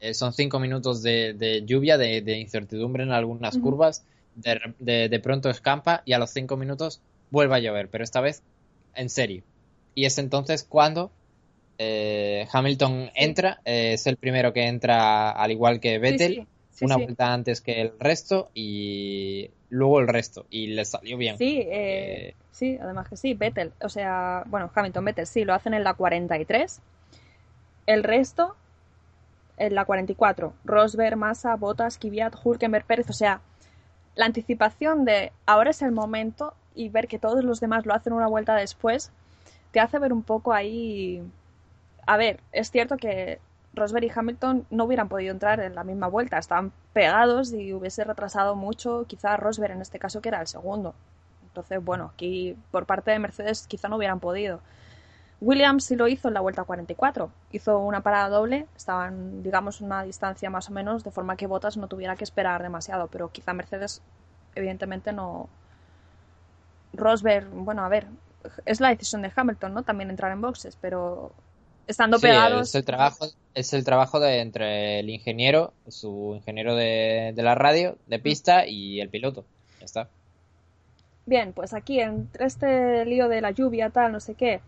eh, son cinco minutos de, lluvia, de, incertidumbre en algunas curvas de, pronto escampa y a los cinco minutos vuelve a llover, pero esta vez en serio. Y es entonces cuando eh, Hamilton entra, eh, es el primero que entra al igual que Vettel, una vuelta antes que el resto y luego el resto, y le salió bien. Sí, eh, sí, además que sí, Vettel, o sea, bueno, Hamilton, Vettel, sí, lo hacen en la 43. El resto en la 44. Rosberg, Massa, Bottas, Kvyat, Hulkenberg, Pérez, o sea, la anticipación de ahora es el momento y ver que todos los demás lo hacen una vuelta después, te hace ver un poco ahí... A ver, es cierto que Rosberg y Hamilton no hubieran podido entrar en la misma vuelta, estaban pegados y hubiese retrasado mucho quizá Rosberg en este caso que era el segundo. Entonces, bueno, aquí por parte de Mercedes quizá no hubieran podido. Williams sí lo hizo en la vuelta 44. Hizo una parada doble, estaban, digamos, una distancia más o menos, de forma que Bottas no tuviera que esperar demasiado, pero quizá Mercedes, evidentemente, no. Rosberg, bueno, a ver, es la decisión de Hamilton, ¿no? También entrar en boxes, pero estando pegados. Es el trabajo, es el trabajo de entre el ingeniero, su ingeniero de, de la radio, de pista, y el piloto. Ya está. Bien, pues aquí, entre este lío de la lluvia, tal, no sé qué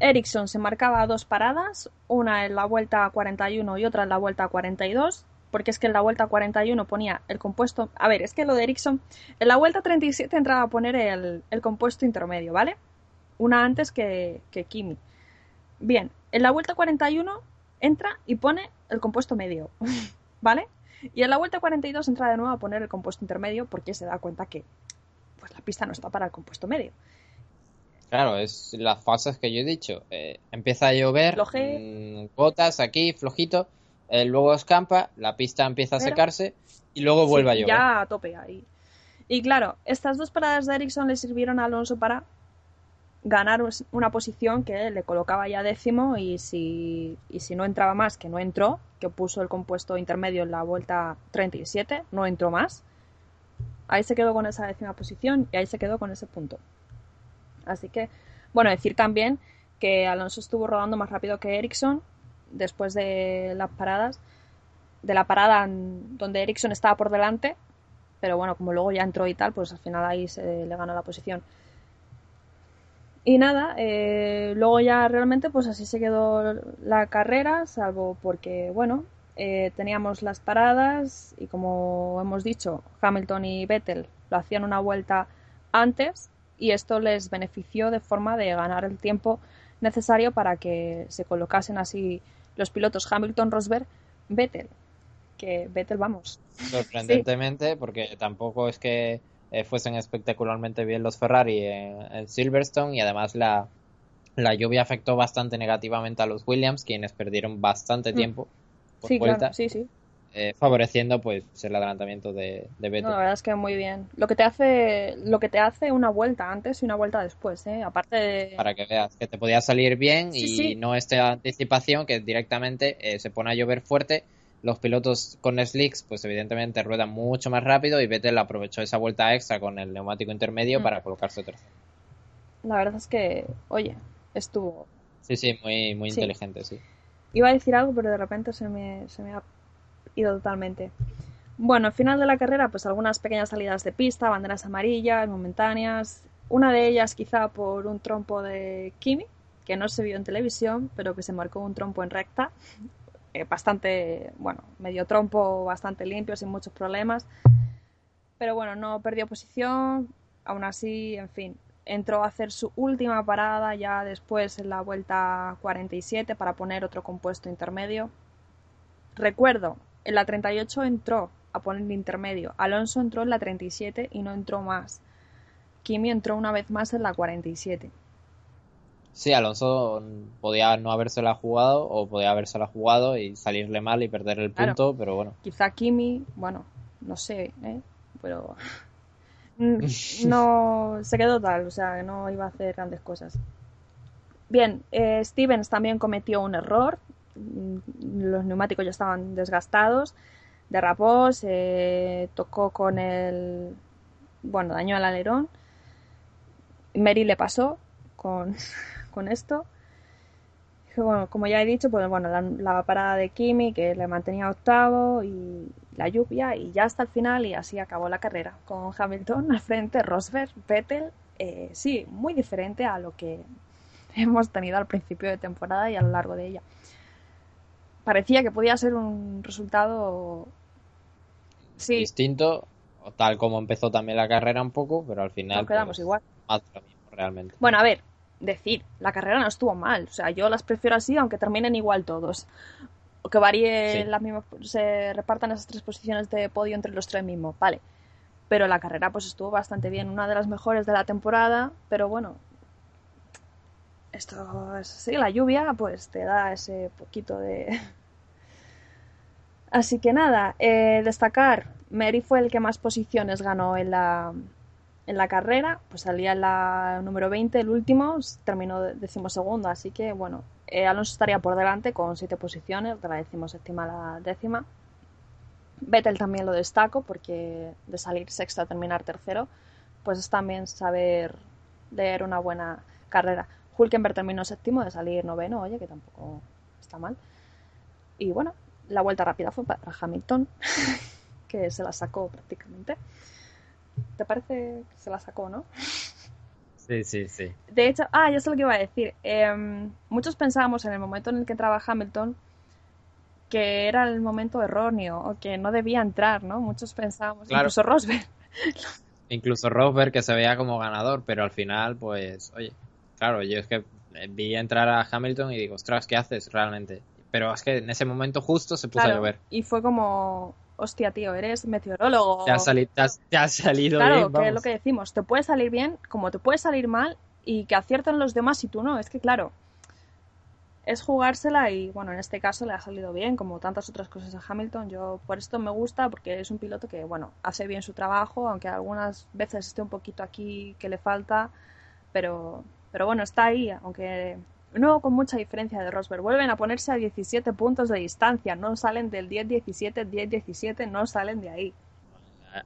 Ericsson se marcaba dos paradas, una en la vuelta 41 y otra en la vuelta 42, porque es que en la vuelta 41 ponía el compuesto. A ver, es que lo de Ericsson, en la vuelta 37 entraba a poner el, compuesto intermedio, ¿vale? Una antes que, que Kimi. Bien, en la vuelta 41 entra y pone el compuesto medio, (laughs) ¿vale? Y en la vuelta 42 entra de nuevo a poner el compuesto intermedio porque se da cuenta que pues la pista no está para el compuesto medio. Claro, es las fases que yo he dicho. Eh, empieza a llover, mm, gotas aquí, flojito, eh, luego escampa, la pista empieza a secarse y luego vuelve a llover. Ya a tope ahí. Y claro, estas dos paradas de Ericsson le sirvieron a Alonso para ganar una posición que le colocaba ya décimo y si, y si no entraba más, que no entró, que puso el compuesto intermedio en la vuelta 37, no entró más. Ahí se quedó con esa décima posición y ahí se quedó con ese punto. Así que, bueno, decir también que Alonso estuvo rodando más rápido que Ericsson después de las paradas. de la parada donde Ericsson estaba por delante, pero bueno, como luego ya entró y tal, pues al final ahí se le ganó la posición. Y nada, eh, luego ya realmente pues así se quedó la carrera, salvo porque, bueno, eh, teníamos las paradas y como hemos dicho, Hamilton y Vettel lo hacían una vuelta antes y esto les benefició de forma de ganar el tiempo necesario para que se colocasen así los pilotos Hamilton, Rosberg, Vettel. Que Vettel, vamos. Sorprendentemente, porque tampoco es que eh, fuesen espectacularmente bien los Ferrari en, Silverstone y además la, la, lluvia afectó bastante negativamente a los Williams, quienes perdieron bastante mm. tiempo por sí, vuelta. sí, sí. Eh, favoreciendo pues el adelantamiento de, de Vettel. la verdad es que muy bien. Lo que te hace lo que te hace una vuelta antes y una vuelta después, ¿eh? aparte de... Para que veas que te podía salir bien y no esta anticipación que directamente eh, se pone a llover fuerte. Los pilotos con slicks pues evidentemente ruedan mucho más rápido y Vettel aprovechó esa vuelta extra con el neumático intermedio mm. para colocarse tercero. La verdad es que, oye, estuvo... Sí, sí, muy, muy inteligente, sí. Iba a decir algo, pero de repente se me, se me ha ido totalmente. Bueno, al final de la carrera, pues algunas pequeñas salidas de pista, banderas amarillas, momentáneas. Una de ellas quizá por un trompo de Kimi, que no se vio en televisión, pero que se marcó un trompo en recta. Eh, bastante, bueno, medio trompo, bastante limpio, sin muchos problemas. Pero bueno, no perdió posición. Aún así, en fin, entró a hacer su última parada ya después en la vuelta 47 para poner otro compuesto intermedio. Recuerdo, en la 38 entró a poner intermedio. Alonso entró en la 37 y no entró más. Kimi entró una vez más en la 47. Sí, Alonso podía no habérsela jugado o podía habérsela jugado y salirle mal y perder el punto, pero bueno. Quizá Kimi, bueno, no sé, ¿eh? pero (laughs) no se quedó tal, o sea, no iba a hacer grandes cosas. Bien, eh, Stevens también cometió un error, los neumáticos ya estaban desgastados, derrapó, se tocó con el, bueno, dañó al alerón. Mary le pasó con, (laughs) con esto. Bueno, como ya he dicho, pues bueno, la, parada de Kimi que le mantenía octavo y la lluvia y ya hasta el final y así acabó la carrera con Hamilton al frente, Rosberg, Vettel, eh, sí, muy diferente a lo que (laughs) hemos tenido al principio de temporada y a lo largo de ella parecía que podía ser un resultado sí. distinto, tal como empezó también la carrera un poco, pero al final Nos quedamos pues, igual. realmente. Bueno, a ver, decir, la carrera no estuvo mal, o sea, yo las prefiero así, aunque terminen igual todos. O que varíe las mismas, se repartan esas tres posiciones de podio entre los tres mismos, vale. Pero la carrera pues estuvo bastante bien, una de las mejores de la temporada, pero bueno, esto es así, la lluvia pues te da ese poquito de... (laughs) Así que nada, eh, destacar, Mary fue el que más posiciones ganó en la, en la carrera, pues salía en la número 20, el último, terminó decimosegundo, así que bueno, eh, Alonso estaría por delante con siete posiciones, de la decimoséptima a la décima. Vettel también lo destaco porque de salir sexto a terminar tercero, pues es también saber leer una buena carrera. Hulkenberg terminó séptimo de salir noveno, oye, que tampoco está mal. Y bueno, la vuelta rápida fue para Hamilton, (laughs) que se la sacó prácticamente. ¿Te parece que se la sacó, no? Sí, sí, sí. De hecho, ah, ya sé lo que iba a decir. Em, muchos pensábamos en el momento en el que entraba Hamilton que era el momento erróneo o que no debía entrar, ¿no? Muchos pensábamos, incluso Rosberg. (laughs) incluso Rosberg que se veía como ganador, pero al final, pues, oye, Claro, yo es que eh, vi entrar a Hamilton y digo, ostras, ¿qué haces realmente? Pero es que en ese momento justo se puso a llover. Y fue como, hostia, tío, eres meteorólogo. Te ha, salido claro, que es lo que decimos, te puede salir bien como te puede salir mal y que acierten los demás y tú no. Es que, claro, es jugársela y, bueno, en este caso le ha salido bien, como tantas otras cosas a Hamilton. Yo por esto me gusta porque es un piloto que, bueno, hace bien su trabajo, aunque algunas veces esté un poquito aquí que le falta, pero pero bueno, está ahí, aunque no con mucha diferencia de Rosberg. Vuelven a ponerse a 17 puntos de distancia, no salen del 10-17, 10-17, no salen de ahí.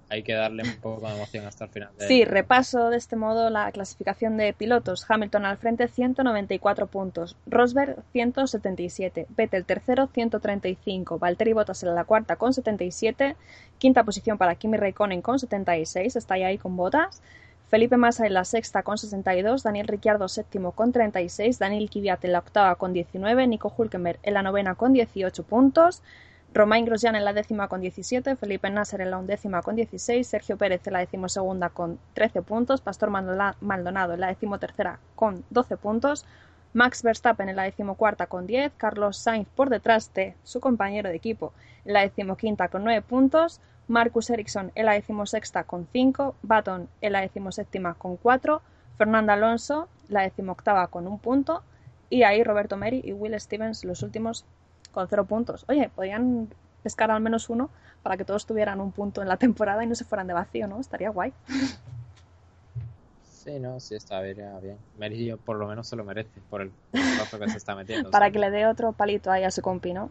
hay que darle un poco de emoción hasta el final. Sí, repaso de este modo la clasificación de pilotos. Hamilton al frente 194 puntos, Rosberg 177, Vettel tercero 135, Valtteri Bottas en la cuarta con 77, quinta posición para Kimi Raikkonen con 76, está ahí con Bottas. Felipe Massa en la sexta con 62, Daniel Ricciardo séptimo con 36, Daniel Kvyat en la octava con 19, Nico Hulkenberg en la novena con 18 puntos, Romain Grosjean en la décima con 17, Felipe Nasser en la undécima con 16, Sergio Pérez en la decimosegunda con 13 puntos, Pastor Maldonado en la decimotercera con 12 puntos, Max Verstappen en la decimocuarta con 10, Carlos Sainz por detrás de su compañero de equipo en la decimoquinta con 9 puntos, Marcus Ericsson en la decimosexta con 5, Baton en la decimoséptima con 4, Fernando Alonso la decimoctava con un punto y ahí Roberto Meri y Will Stevens los últimos con cero puntos. Oye, podían pescar al menos uno para que todos tuvieran un punto en la temporada y no se fueran de vacío, ¿no? Estaría guay. Sí, no, sí, está bien. Meri por lo menos se lo merece por el paso que se está metiendo. (laughs) para que le dé otro palito ahí a su compi, ¿no?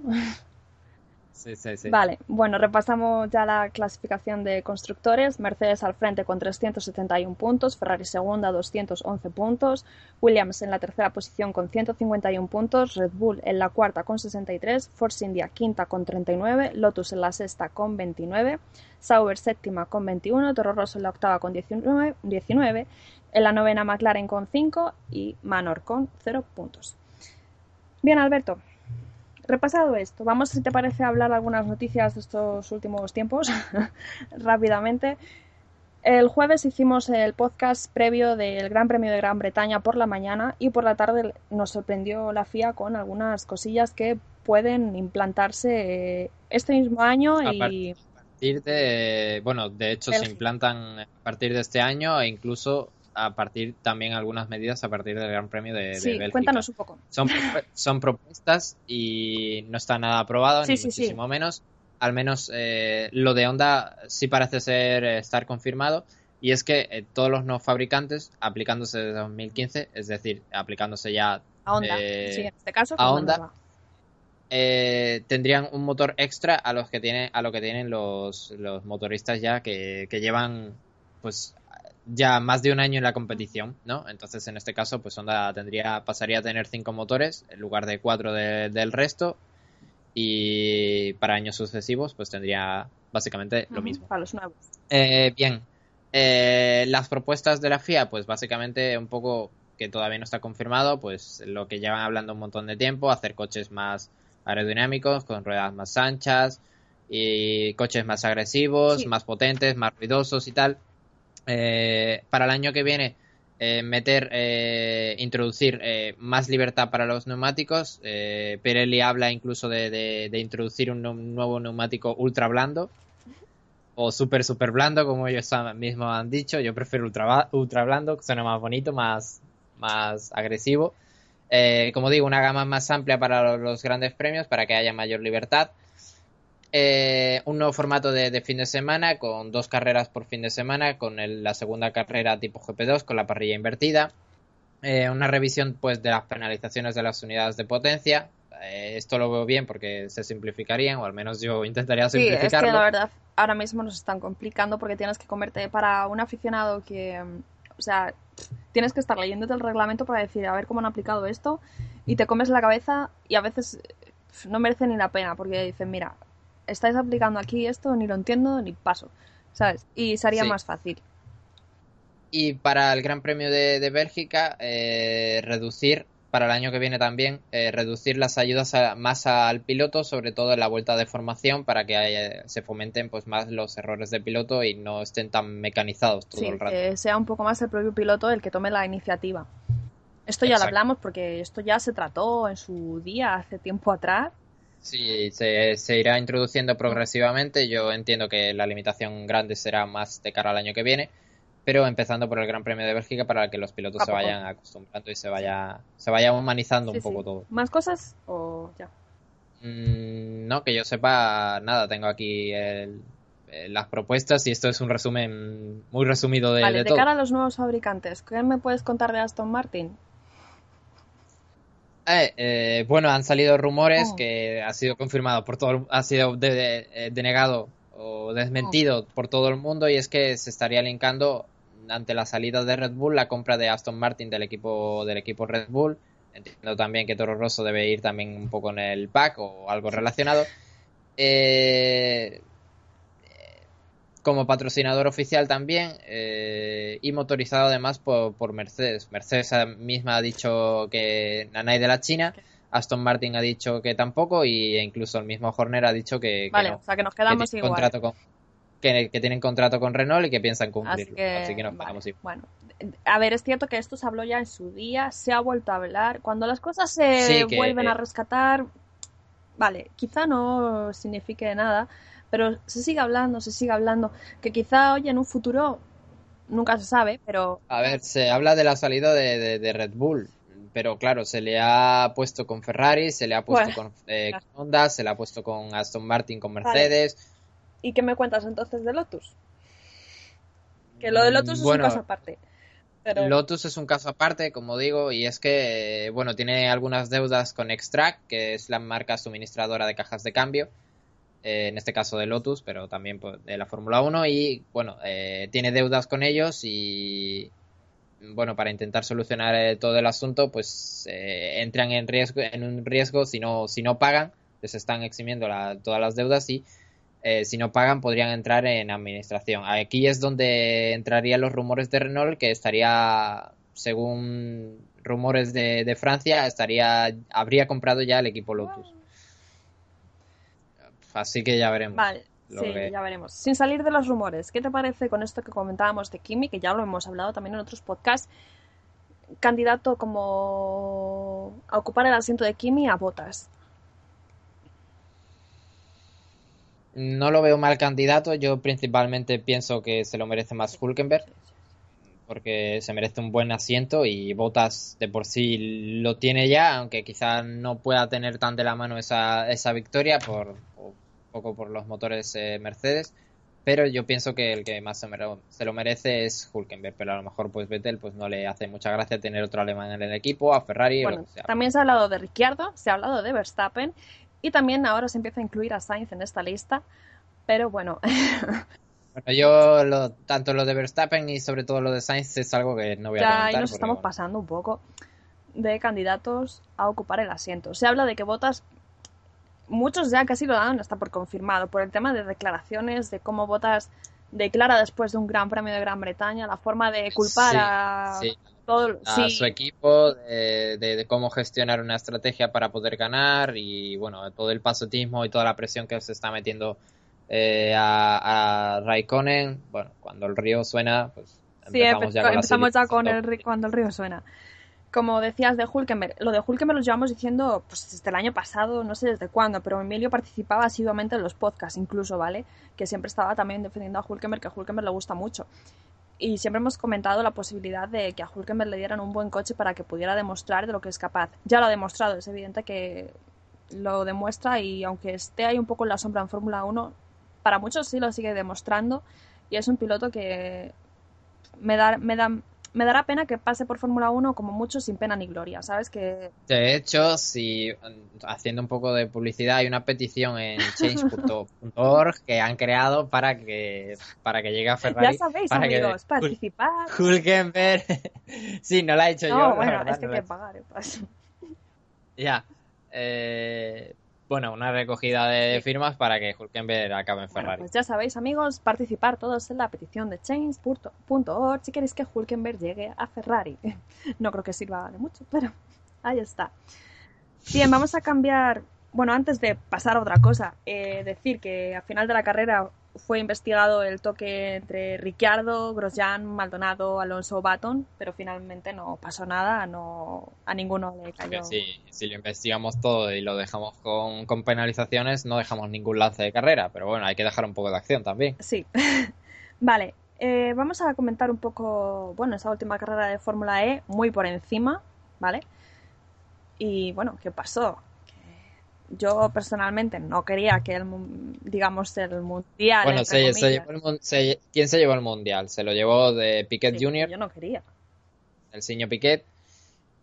Vale, bueno, repasamos ya la clasificación de constructores. Mercedes al frente con 371 puntos, Ferrari segunda 211 puntos, Williams en la tercera posición con 151 puntos, Red Bull en la cuarta con 63, Force India quinta con 39, Lotus en la sexta con 29, Sauber séptima con 21, Toro Rosso en la octava con 19, 19 en la novena McLaren con 5 y Manor con 0 puntos. Bien, Alberto, repasado esto, vamos, si te parece, a hablar algunas noticias de estos últimos tiempos (laughs) rápidamente. El jueves hicimos el podcast previo del Gran Premio de Gran Bretaña por la mañana y por la tarde nos sorprendió la FIA con algunas cosillas que pueden implantarse este mismo año y... A partir de, bueno, de hecho se implantan a partir de este año e incluso a partir también algunas medidas a partir del Gran Premio de, sí, Bélgica. cuéntanos un poco. Son, (laughs) son propuestas y no está nada aprobado, ni muchísimo menos. Al menos eh, lo de Honda sí parece ser eh, estar confirmado. Y es que eh, todos los no fabricantes, aplicándose desde 2015, es decir, aplicándose ya a Honda, sí, en este caso, a Honda, tendrían un motor extra a los que tiene, a lo que tienen los, los motoristas ya que, que llevan pues ya más de un año en la competición, ¿no? Entonces, en este caso, pues Honda tendría, pasaría a tener cinco motores en lugar de cuatro del resto. Y para años sucesivos, pues tendría básicamente lo mismo. Para los nuevos. Eh, bien. Eh, las propuestas de la FIA, pues básicamente un poco que todavía no está confirmado, pues lo que llevan hablando un montón de tiempo, hacer coches más aerodinámicos, con ruedas más anchas, y coches más agresivos, más potentes, más ruidosos y tal. Eh, para el año que viene eh, meter, eh, introducir más libertad para los neumáticos. Pirelli habla incluso de, introducir un, nuevo neumático ultra blando o super super blando, como ellos mismos han dicho. Yo prefiero ultra, ultra blando, suena más bonito, más, más agresivo. como digo, una gama más amplia para los grandes premios, para que haya mayor libertad. Eh, un nuevo formato de, fin de semana con dos carreras por fin de semana, con la segunda carrera tipo GP2 con la parrilla invertida. Eh, una revisión pues de las penalizaciones de las unidades de potencia. Eh, esto lo veo bien porque se simplificarían, o al menos yo intentaría simplificarlo. Sí, es que la verdad ahora mismo nos están complicando porque tienes que comerte para un aficionado que, o sea, tienes que estar leyéndote el reglamento para decir a ver cómo han aplicado esto y te comes la cabeza y a veces no merece ni la pena porque dicen, mira, estáis aplicando aquí esto, ni lo entiendo ni paso, ¿sabes? Y sería más fácil. Y para el Gran Premio de, Bélgica, eh, reducir, para el año que viene también, eh, reducir las ayudas más al piloto, sobre todo en la vuelta de formación, para que se fomenten pues más los errores de piloto y no estén tan mecanizados todo el rato. Que sea un poco más el propio piloto el que tome la iniciativa. Esto ya lo hablamos porque esto ya se trató en su día, hace tiempo atrás, Sí, se, irá introduciendo progresivamente. Yo entiendo que la limitación grande será más de cara al año que viene, pero empezando por el Gran Premio de Bélgica para que los pilotos se vayan acostumbrando y se vaya, se vaya humanizando un poco todo. ¿Más cosas o ya? Mm, no, que yo sepa nada. Tengo aquí las propuestas y esto es un resumen muy resumido de, vale, de, cara a los nuevos fabricantes, ¿qué me puedes contar de Aston Martin? Eh, eh, bueno, han salido rumores oh. que ha sido confirmado por todo, ha sido eh, denegado o desmentido por todo el mundo y es que se estaría linkando ante la salida de Red Bull la compra de Aston Martin del equipo del equipo Red Bull. Entiendo también que Toro Rosso debe ir también un poco en el pack o algo relacionado. Eh, como patrocinador oficial también eh, y motorizado además por, Mercedes. Mercedes misma ha dicho que Nanay de la China, Aston Martin ha dicho que tampoco y e incluso el mismo Horner ha dicho que, vale, o sea que nos quedamos igual. Contrato con, que, tienen contrato con Renault y que piensan cumplirlo. Así que, nos quedamos igual. Bueno, a ver, es cierto que esto se habló ya en su día, se ha vuelto a hablar. Cuando las cosas se vuelven a rescatar, vale, quizá no signifique nada, pero se sigue hablando, se sigue hablando, que quizá hoy en un futuro nunca se sabe, pero... A ver, se habla de la salida de, Red Bull, pero claro, se le ha puesto con Ferrari, se le ha puesto eh, con, Honda, se le ha puesto con Aston Martin, con Mercedes. ¿Y qué me cuentas entonces de Lotus? Que lo de Lotus es un caso aparte. Lotus es un caso aparte, como digo, y es que, bueno, tiene algunas deudas con Extract, que es la marca suministradora de cajas de cambio, eh, en este caso de Lotus, pero también de la Fórmula 1 y bueno, eh, tiene deudas con ellos y bueno, para intentar solucionar eh, todo el asunto, pues entran en riesgo, en un riesgo si no, si no pagan, les están eximiendo todas las deudas y si no pagan podrían entrar en administración. Aquí es donde entrarían los rumores de Renault, que estaría, según rumores de, de Francia, estaría, habría comprado ya el equipo Lotus. Así que ya veremos. Vale, sí, ya veremos. Sin salir de los rumores, ¿qué te parece con esto que comentábamos de Kimi, que ya lo hemos hablado también en otros podcasts? Candidato como a ocupar el asiento de Kimi a Botas. No lo veo mal candidato. Yo principalmente pienso que se lo merece más Hulkenberg. Porque se merece un buen asiento y Botas de por sí lo tiene ya, aunque quizás no pueda tener tan de la mano esa, esa victoria por, poco por los motores eh, Mercedes, pero yo pienso que el que más se, lo merece es Hulkenberg, pero a lo mejor pues Vettel pues no le hace mucha gracia tener otro alemán en el equipo, a Ferrari bueno, También se ha hablado de Ricciardo, se ha hablado de Verstappen y también ahora se empieza a incluir a Sainz en esta lista, pero bueno. (laughs) bueno, yo lo, tanto lo de Verstappen y sobre todo lo de Sainz es algo que no voy a comentar. Ya nos estamos pasando un poco de candidatos a ocupar el asiento. Se habla de que Botas muchos ya casi lo dan hasta por confirmado, por el tema de declaraciones, de cómo votas declara después de un gran premio de Gran Bretaña, la forma de culpar a todo a su equipo, de, cómo gestionar una estrategia para poder ganar y bueno, todo el pasotismo y toda la presión que se está metiendo eh, a, a Raikkonen. Bueno, cuando el río suena, pues empezamos ya, con, empezamos ya con el, cuando el río suena como decías de Hulkenberg, lo de Hulkenberg lo llevamos diciendo pues, desde el año pasado, no sé desde cuándo, pero Emilio participaba asiduamente en los podcasts, incluso, ¿vale? Que siempre estaba también defendiendo a Hulkenberg, que a Hulkenberg le gusta mucho. Y siempre hemos comentado la posibilidad de que a Hulkenberg le dieran un buen coche para que pudiera demostrar de lo que es capaz. Ya lo ha demostrado, es evidente que lo demuestra y aunque esté ahí un poco en la sombra en Fórmula 1, para muchos sí lo sigue demostrando y es un piloto que me da, me da me dará pena que pase por Fórmula 1 como mucho sin pena ni gloria, ¿sabes? Que... De hecho, si haciendo un poco de publicidad, hay una petición en (laughs) change.org que han creado para que para que llegue a Ferrari. Ya sabéis, amigos, participar. Hulkenberg. (laughs) sí, no la he hecho yo. No, bueno, es que hay que pagar, ¿eh? Ya. Eh, bueno, una recogida de firmas para que Hulkenberg acabe en Ferrari. pues ya sabéis, amigos, participar todos en la petición de change.org si queréis que Hulkenberg llegue a Ferrari. (laughs) No creo que sirva de mucho, pero ahí está. Bien, vamos a cambiar. Bueno, antes de pasar a otra cosa, eh, decir que al final de la carrera fue investigado el toque entre Ricciardo, Grosjean, Maldonado, Alonso, Baton, pero finalmente no pasó nada, no a ninguno le cayó. Sí, si lo investigamos todo y lo dejamos con, con penalizaciones, no dejamos ningún lance de carrera, pero bueno, hay que dejar un poco de acción también. Sí. (laughs) vale, eh, vamos a comentar un poco, bueno, esa última carrera de Fórmula E, muy por encima, ¿vale? Y bueno, ¿qué pasó? Yo personalmente no quería que el digamos el mundial bueno se, quién se llevó el mundial se lo llevó de Piquet Jr yo no quería. El señor Piquet.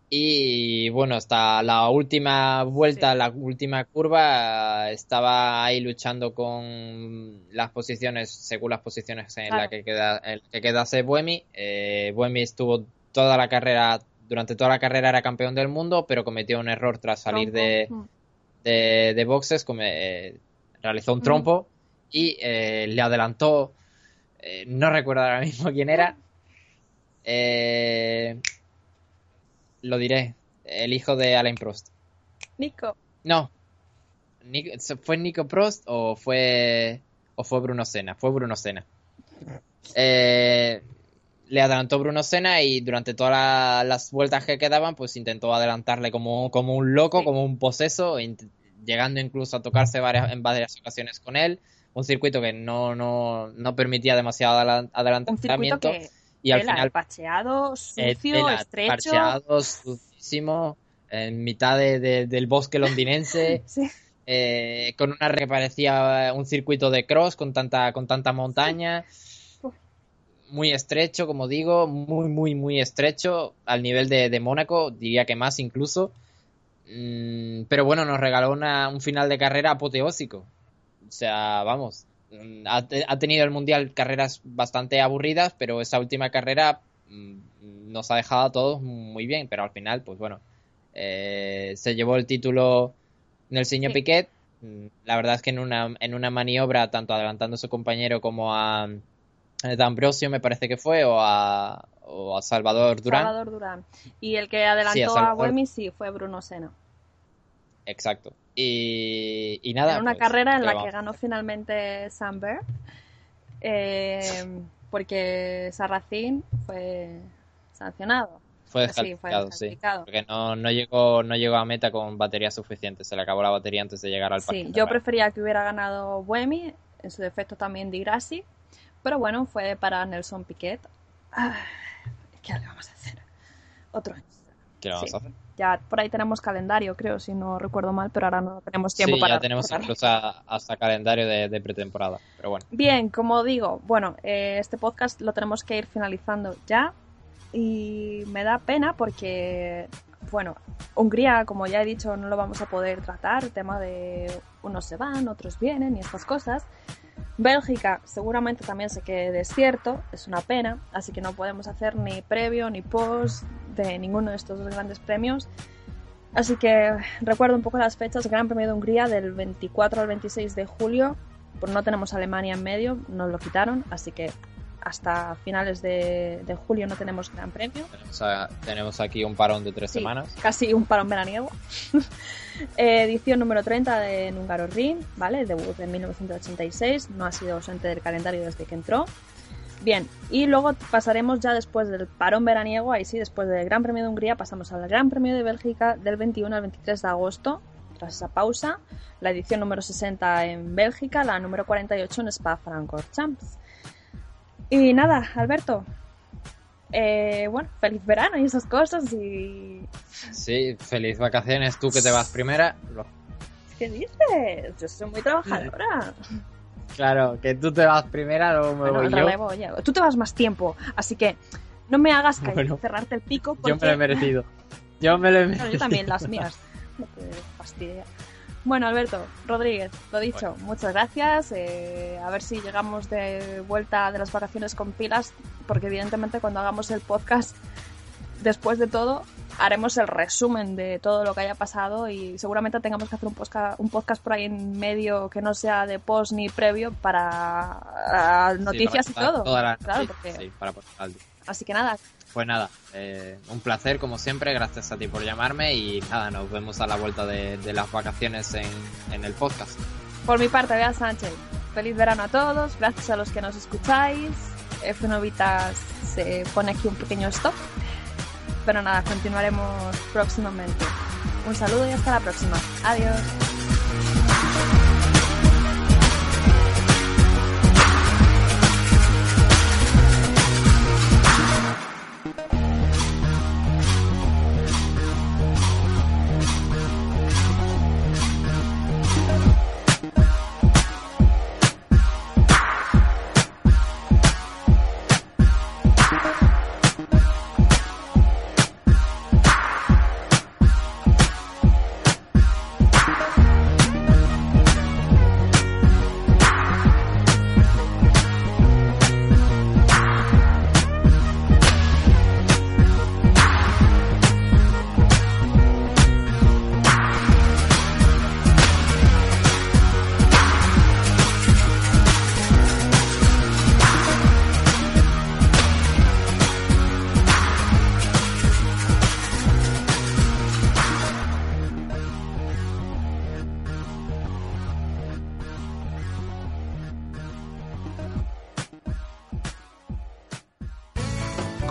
Y bueno, hasta la última vuelta, la última curva, estaba ahí luchando con las posiciones, según las posiciones en las que, queda, el que quedase Buemi. Eh, Buemi estuvo toda la carrera, durante toda la carrera era campeón del mundo, pero cometió un error tras salir de, mm. De, boxes, eh, realizó un trompo y eh, le adelantó, eh, no recuerdo ahora mismo quién era. Eh, lo diré. El hijo de Alain Prost. Nico. No. ¿Fue Nico Prost o fue o fue Bruno Senna? Fue Bruno Senna. Eh, le adelantó Bruno Senna y durante todas las vueltas que quedaban, pues intentó adelantarle como, como un loco, como un poseso, llegando incluso a tocarse varias, en varias ocasiones con él. Un circuito que no, no, no permitía demasiado adelantamiento. Un y al final pacheado, eh, sucio, estrecho. Sucísimo, en mitad del bosque londinense. (laughs) Eh, con una que parecía un circuito de cross con tanta, con tanta montaña. Muy estrecho, como digo, muy, muy, muy estrecho, al nivel de, Mónaco, diría que más incluso. Mm, pero bueno, nos regaló un final de carrera apoteósico. O sea, vamos, Mm, ha, tenido el Mundial carreras bastante aburridas, pero esa última carrera mm, nos ha dejado a todos muy bien, pero al final, pues bueno, eh, se llevó el título Nelsinho sí. Piquet. Mm, la verdad es que en una, en una maniobra, tanto adelantando a su compañero como a, D'Ambrosio, me parece que fue, o a, o a Salvador Durán. Salvador Durán. Y el que adelantó a, a sí fue Bruno Sena. Exacto. Y, y nada. En una pues, carrera en la que ganó finalmente Samberg. Eh, porque Sarracín fue sancionado. Fue descalificado, sí, Porque no, no, llegó, no llegó a meta con batería suficiente. Se le acabó la batería antes de llegar al parque. Sí, yo prefería que hubiera ganado Buemi, en su defecto también Di Grassi. Pero bueno, fue para Nelson Piquet. Ah, ¿Qué le vamos a hacer? Otro año. ¿Qué vamos a hacer? Ya por ahí tenemos calendario, creo, si no recuerdo mal, pero ahora no tenemos tiempo sí, para. ya tenemos incluso hasta calendario de, pretemporada, pero bueno. Bien, como digo, bueno, eh, este podcast lo tenemos que ir finalizando ya y me da pena porque, bueno, Hungría, como ya he dicho, no lo vamos a poder tratar, el tema de unos se van, otros vienen y estas cosas. Bélgica seguramente también se quede desierto, es una pena, así que no podemos hacer ni previo ni post de ninguno de estos dos grandes premios. Así que recuerdo un poco las fechas, Gran Premio de Hungría del 24 al 26 de julio, pues no tenemos Alemania en medio, nos lo quitaron, así que hasta finales de, julio no tenemos Gran Premio. Tenemos, aquí un parón de tres semanas. Casi un parón veraniego. (laughs) edición número 30 de Húngaro Ring, ¿vale? Debut en 1986, no ha sido ausente del calendario desde que entró. Bien, y luego pasaremos ya después del parón veraniego, ahí sí, después del Gran Premio de Hungría, pasamos al Gran Premio de Bélgica del 21 al 23 de agosto, tras esa pausa, la edición número 60 en Bélgica, la número 48 en Spa-Francorchamps. Y nada, Alberto, eh, bueno, feliz verano y esas cosas y... Sí, feliz vacaciones, tú que te vas primera. ¿Qué dices? Yo soy muy trabajadora. Claro, que tú te vas primera, luego me voy yo. Tú te vas más tiempo, así que no me hagas caer, cerrarte el pico. Yo me lo he merecido. Yo me lo he merecido. yo también, las mías. No te fastidia. Bueno, Alberto Rodríguez, lo dicho, muchas gracias. Eh, a ver si llegamos de vuelta de las vacaciones con pilas, porque evidentemente cuando hagamos el podcast, después de todo, haremos el resumen de todo lo que haya pasado y seguramente tengamos que hacer un podcast, un podcast por ahí en medio que no sea de post ni previo para noticias y todo. claro, sí, para Así que nada, pues nada, eh, un placer como siempre, gracias a ti por llamarme y nada, nos vemos a la vuelta de, las vacaciones en, el podcast. Por mi parte, Bea Sánchez, feliz verano a todos, gracias a los que nos escucháis. F Novitas se pone aquí un pequeño stop, pero nada, continuaremos próximamente. Un saludo y hasta la próxima. Adiós.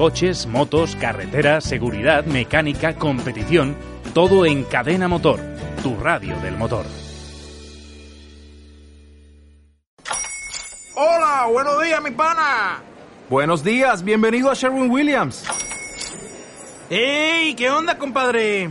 Coches, motos, carretera, seguridad, mecánica, competición, todo en Cadena Motor, tu radio del motor. Hola, buenos días, mi pana. Buenos días, bienvenido a Sherwin Williams. ¡Ey! ¿Qué onda, compadre?